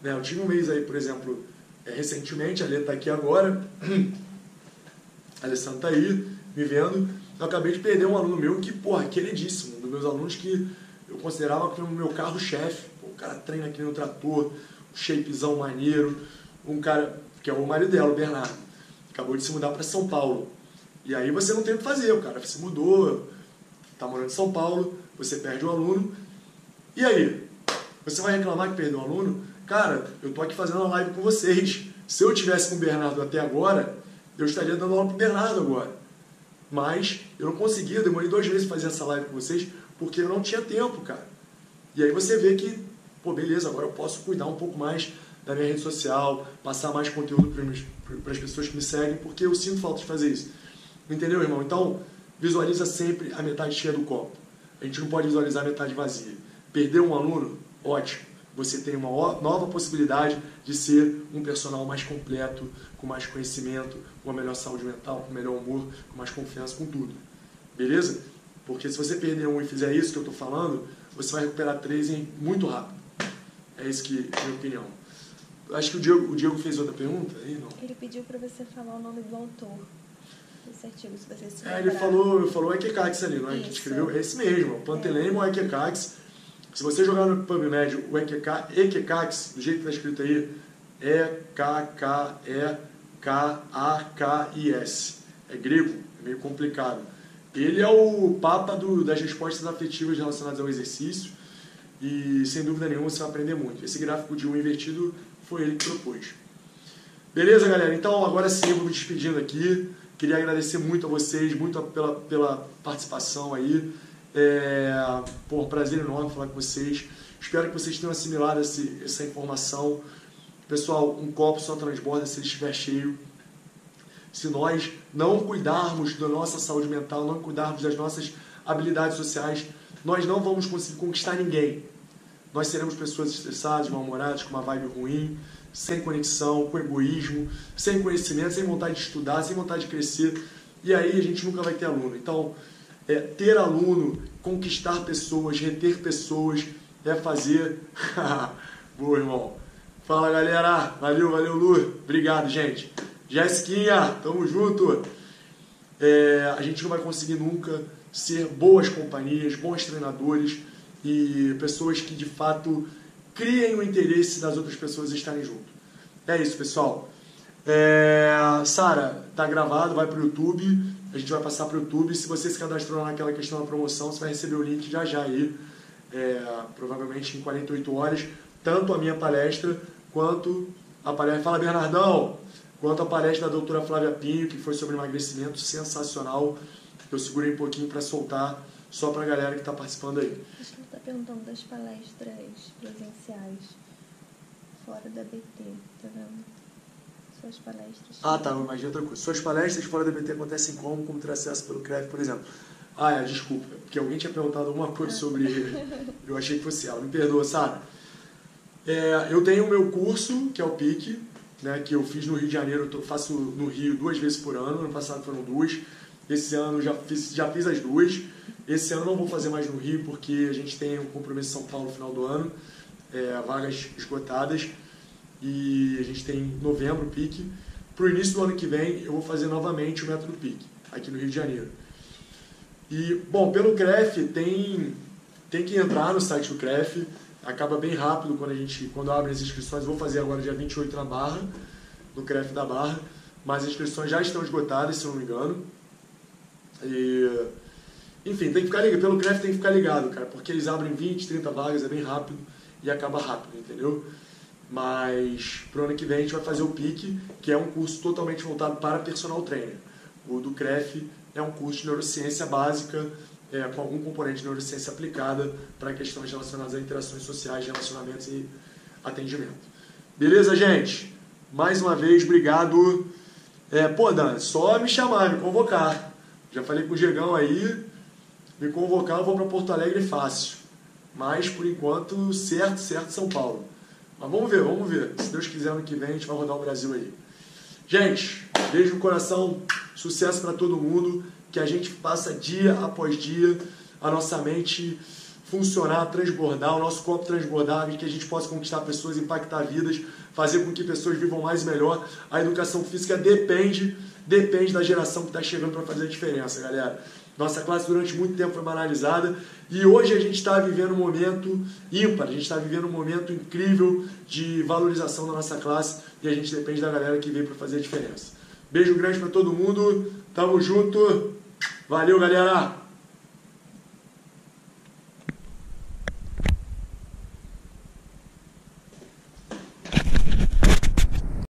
né? eu tive um mês aí, por exemplo, é, recentemente, a Lê está aqui agora, <clears throat> a Alessandra está aí, me vendo, eu acabei de perder um aluno meu que, porra, queridíssimo, um dos meus alunos que eu considerava como meu carro-chefe. O cara treina aqui no trator, um shapezão maneiro, um cara que é o marido dela, o Bernardo, acabou de se mudar para São Paulo. E aí você não tem o que fazer, o cara se mudou, está morando em São Paulo, você perde um aluno. E aí? Você vai reclamar que perdeu um aluno? Cara, eu tô aqui fazendo uma live com vocês. Se eu tivesse com o Bernardo até agora, eu estaria dando aula pro Bernardo agora. Mas eu não conseguia, eu demorei meses para fazer essa live com vocês, porque eu não tinha tempo, cara. E aí você vê que, pô, beleza, agora eu posso cuidar um pouco mais da minha rede social, passar mais conteúdo para as pessoas que me seguem, porque eu sinto falta de fazer isso. Entendeu, irmão? Então, visualiza sempre a metade cheia do copo. A gente não pode visualizar a metade vazia. Perder um aluno? Ótimo. Você tem uma nova possibilidade de ser um personal mais completo, com mais conhecimento, com uma melhor saúde mental, com melhor humor, com mais confiança, com tudo. Beleza? Porque se você perder um e fizer isso que eu estou falando, você vai recuperar três em muito rápido. É isso que é a minha opinião. Acho que o Diego, o Diego fez outra pergunta aí, não? Ele pediu para você falar o nome do autor desse artigo, se você se É, ele falou, falou Ekecax ali, não é? Que escreveu, é esse mesmo, Pantelemo é. Ekecax. Se você jogar no PubMed o Ekecax, do jeito que está escrito aí, E-K-K-E-K-A-K-I-S. É grego, é meio complicado. Ele é o papa do, das respostas afetivas relacionadas ao exercício e, sem dúvida nenhuma, você vai aprender muito. Esse gráfico de um invertido foi ele que propôs. Beleza, galera? Então, agora sim, eu vou me despedindo aqui. Queria agradecer muito a vocês, muito pela, pela participação aí. É, um prazer enorme falar com vocês. Espero que vocês tenham assimilado esse, essa informação. Pessoal, um copo só transborda se ele estiver cheio. Se nós não cuidarmos da nossa saúde mental, não cuidarmos das nossas habilidades sociais, nós não vamos conseguir conquistar ninguém. Nós seremos pessoas estressadas, mal-humoradas, com uma vibe ruim, sem conexão, com egoísmo, sem conhecimento, sem vontade de estudar, sem vontade de crescer. E aí a gente nunca vai ter aluno. Então, é, ter aluno, conquistar pessoas, reter pessoas, é fazer. <laughs> Boa, irmão. Fala, galera. Valeu, valeu, Lu. Obrigado, gente. Jessiquinha, tamo junto. É, a gente não vai conseguir nunca ser boas companhias, bons treinadores e pessoas que de fato criem o interesse das outras pessoas estarem junto. É isso, pessoal. É, Sara, tá gravado, vai pro YouTube. A gente vai passar pro YouTube. Se você se cadastrou naquela questão da promoção, você vai receber o link já já aí. É, provavelmente em 48 horas. Tanto a minha palestra quanto a palestra. Fala, Bernardão! Quanto a palestra da doutora Flávia Pinho, que foi sobre emagrecimento, sensacional. Eu segurei um pouquinho para soltar só para a galera que está participando aí. Acho que ele está perguntando das palestras presenciais fora da BT, tá vendo? Suas palestras. Ah, tá, mas de outra coisa. Suas palestras fora da BT acontecem como? Como ter acesso pelo CREF, por exemplo? Ah, é, desculpa, porque alguém tinha perguntado alguma coisa sobre. eu achei que fosse ela. Me perdoa, Sara. É, eu tenho o meu curso, que é o PIC, né, que eu fiz no Rio de Janeiro, eu faço no Rio duas vezes por ano, ano passado foram duas. Esse ano já fiz, já fiz as duas. Esse ano não vou fazer mais no Rio porque a gente tem um compromisso em São Paulo no final do ano, é, vagas esgotadas e a gente tem novembro pique. Para o início do ano que vem eu vou fazer novamente o método pique aqui no Rio de Janeiro. E bom, pelo CREF tem tem que entrar no site do CREF, acaba bem rápido quando a gente quando abre as inscrições. Vou fazer agora dia 28 na Barra, no CREF da Barra, mas as inscrições já estão esgotadas, se não me engano. E, enfim, tem que ficar ligado. Pelo CREF tem que ficar ligado, cara, porque eles abrem 20, 30 vagas, é bem rápido e acaba rápido, entendeu? Mas pro ano que vem a gente vai fazer o PIC, que é um curso totalmente voltado para personal trainer. O do CREF é um curso de neurociência básica, é, com algum componente de neurociência aplicada para questões relacionadas a interações sociais, relacionamentos e atendimento. Beleza, gente? Mais uma vez, obrigado. É, pô, Dan, só me chamar, me convocar. Já falei com o Diegão aí, me convocar eu vou para Porto Alegre fácil. Mas, por enquanto, certo, certo São Paulo. Mas vamos ver, vamos ver. Se Deus quiser, ano que vem a gente vai rodar o Brasil aí. Gente, beijo no coração, sucesso para todo mundo, que a gente passa dia após dia a nossa mente funcionar, transbordar, o nosso corpo transbordar, que a gente possa conquistar pessoas, impactar vidas, fazer com que pessoas vivam mais e melhor. A educação física depende depende da geração que está chegando para fazer a diferença, galera. Nossa classe durante muito tempo foi banalizada e hoje a gente está vivendo um momento ímpar, a gente está vivendo um momento incrível de valorização da nossa classe e a gente depende da galera que veio para fazer a diferença. Beijo grande para todo mundo, tamo junto, valeu galera!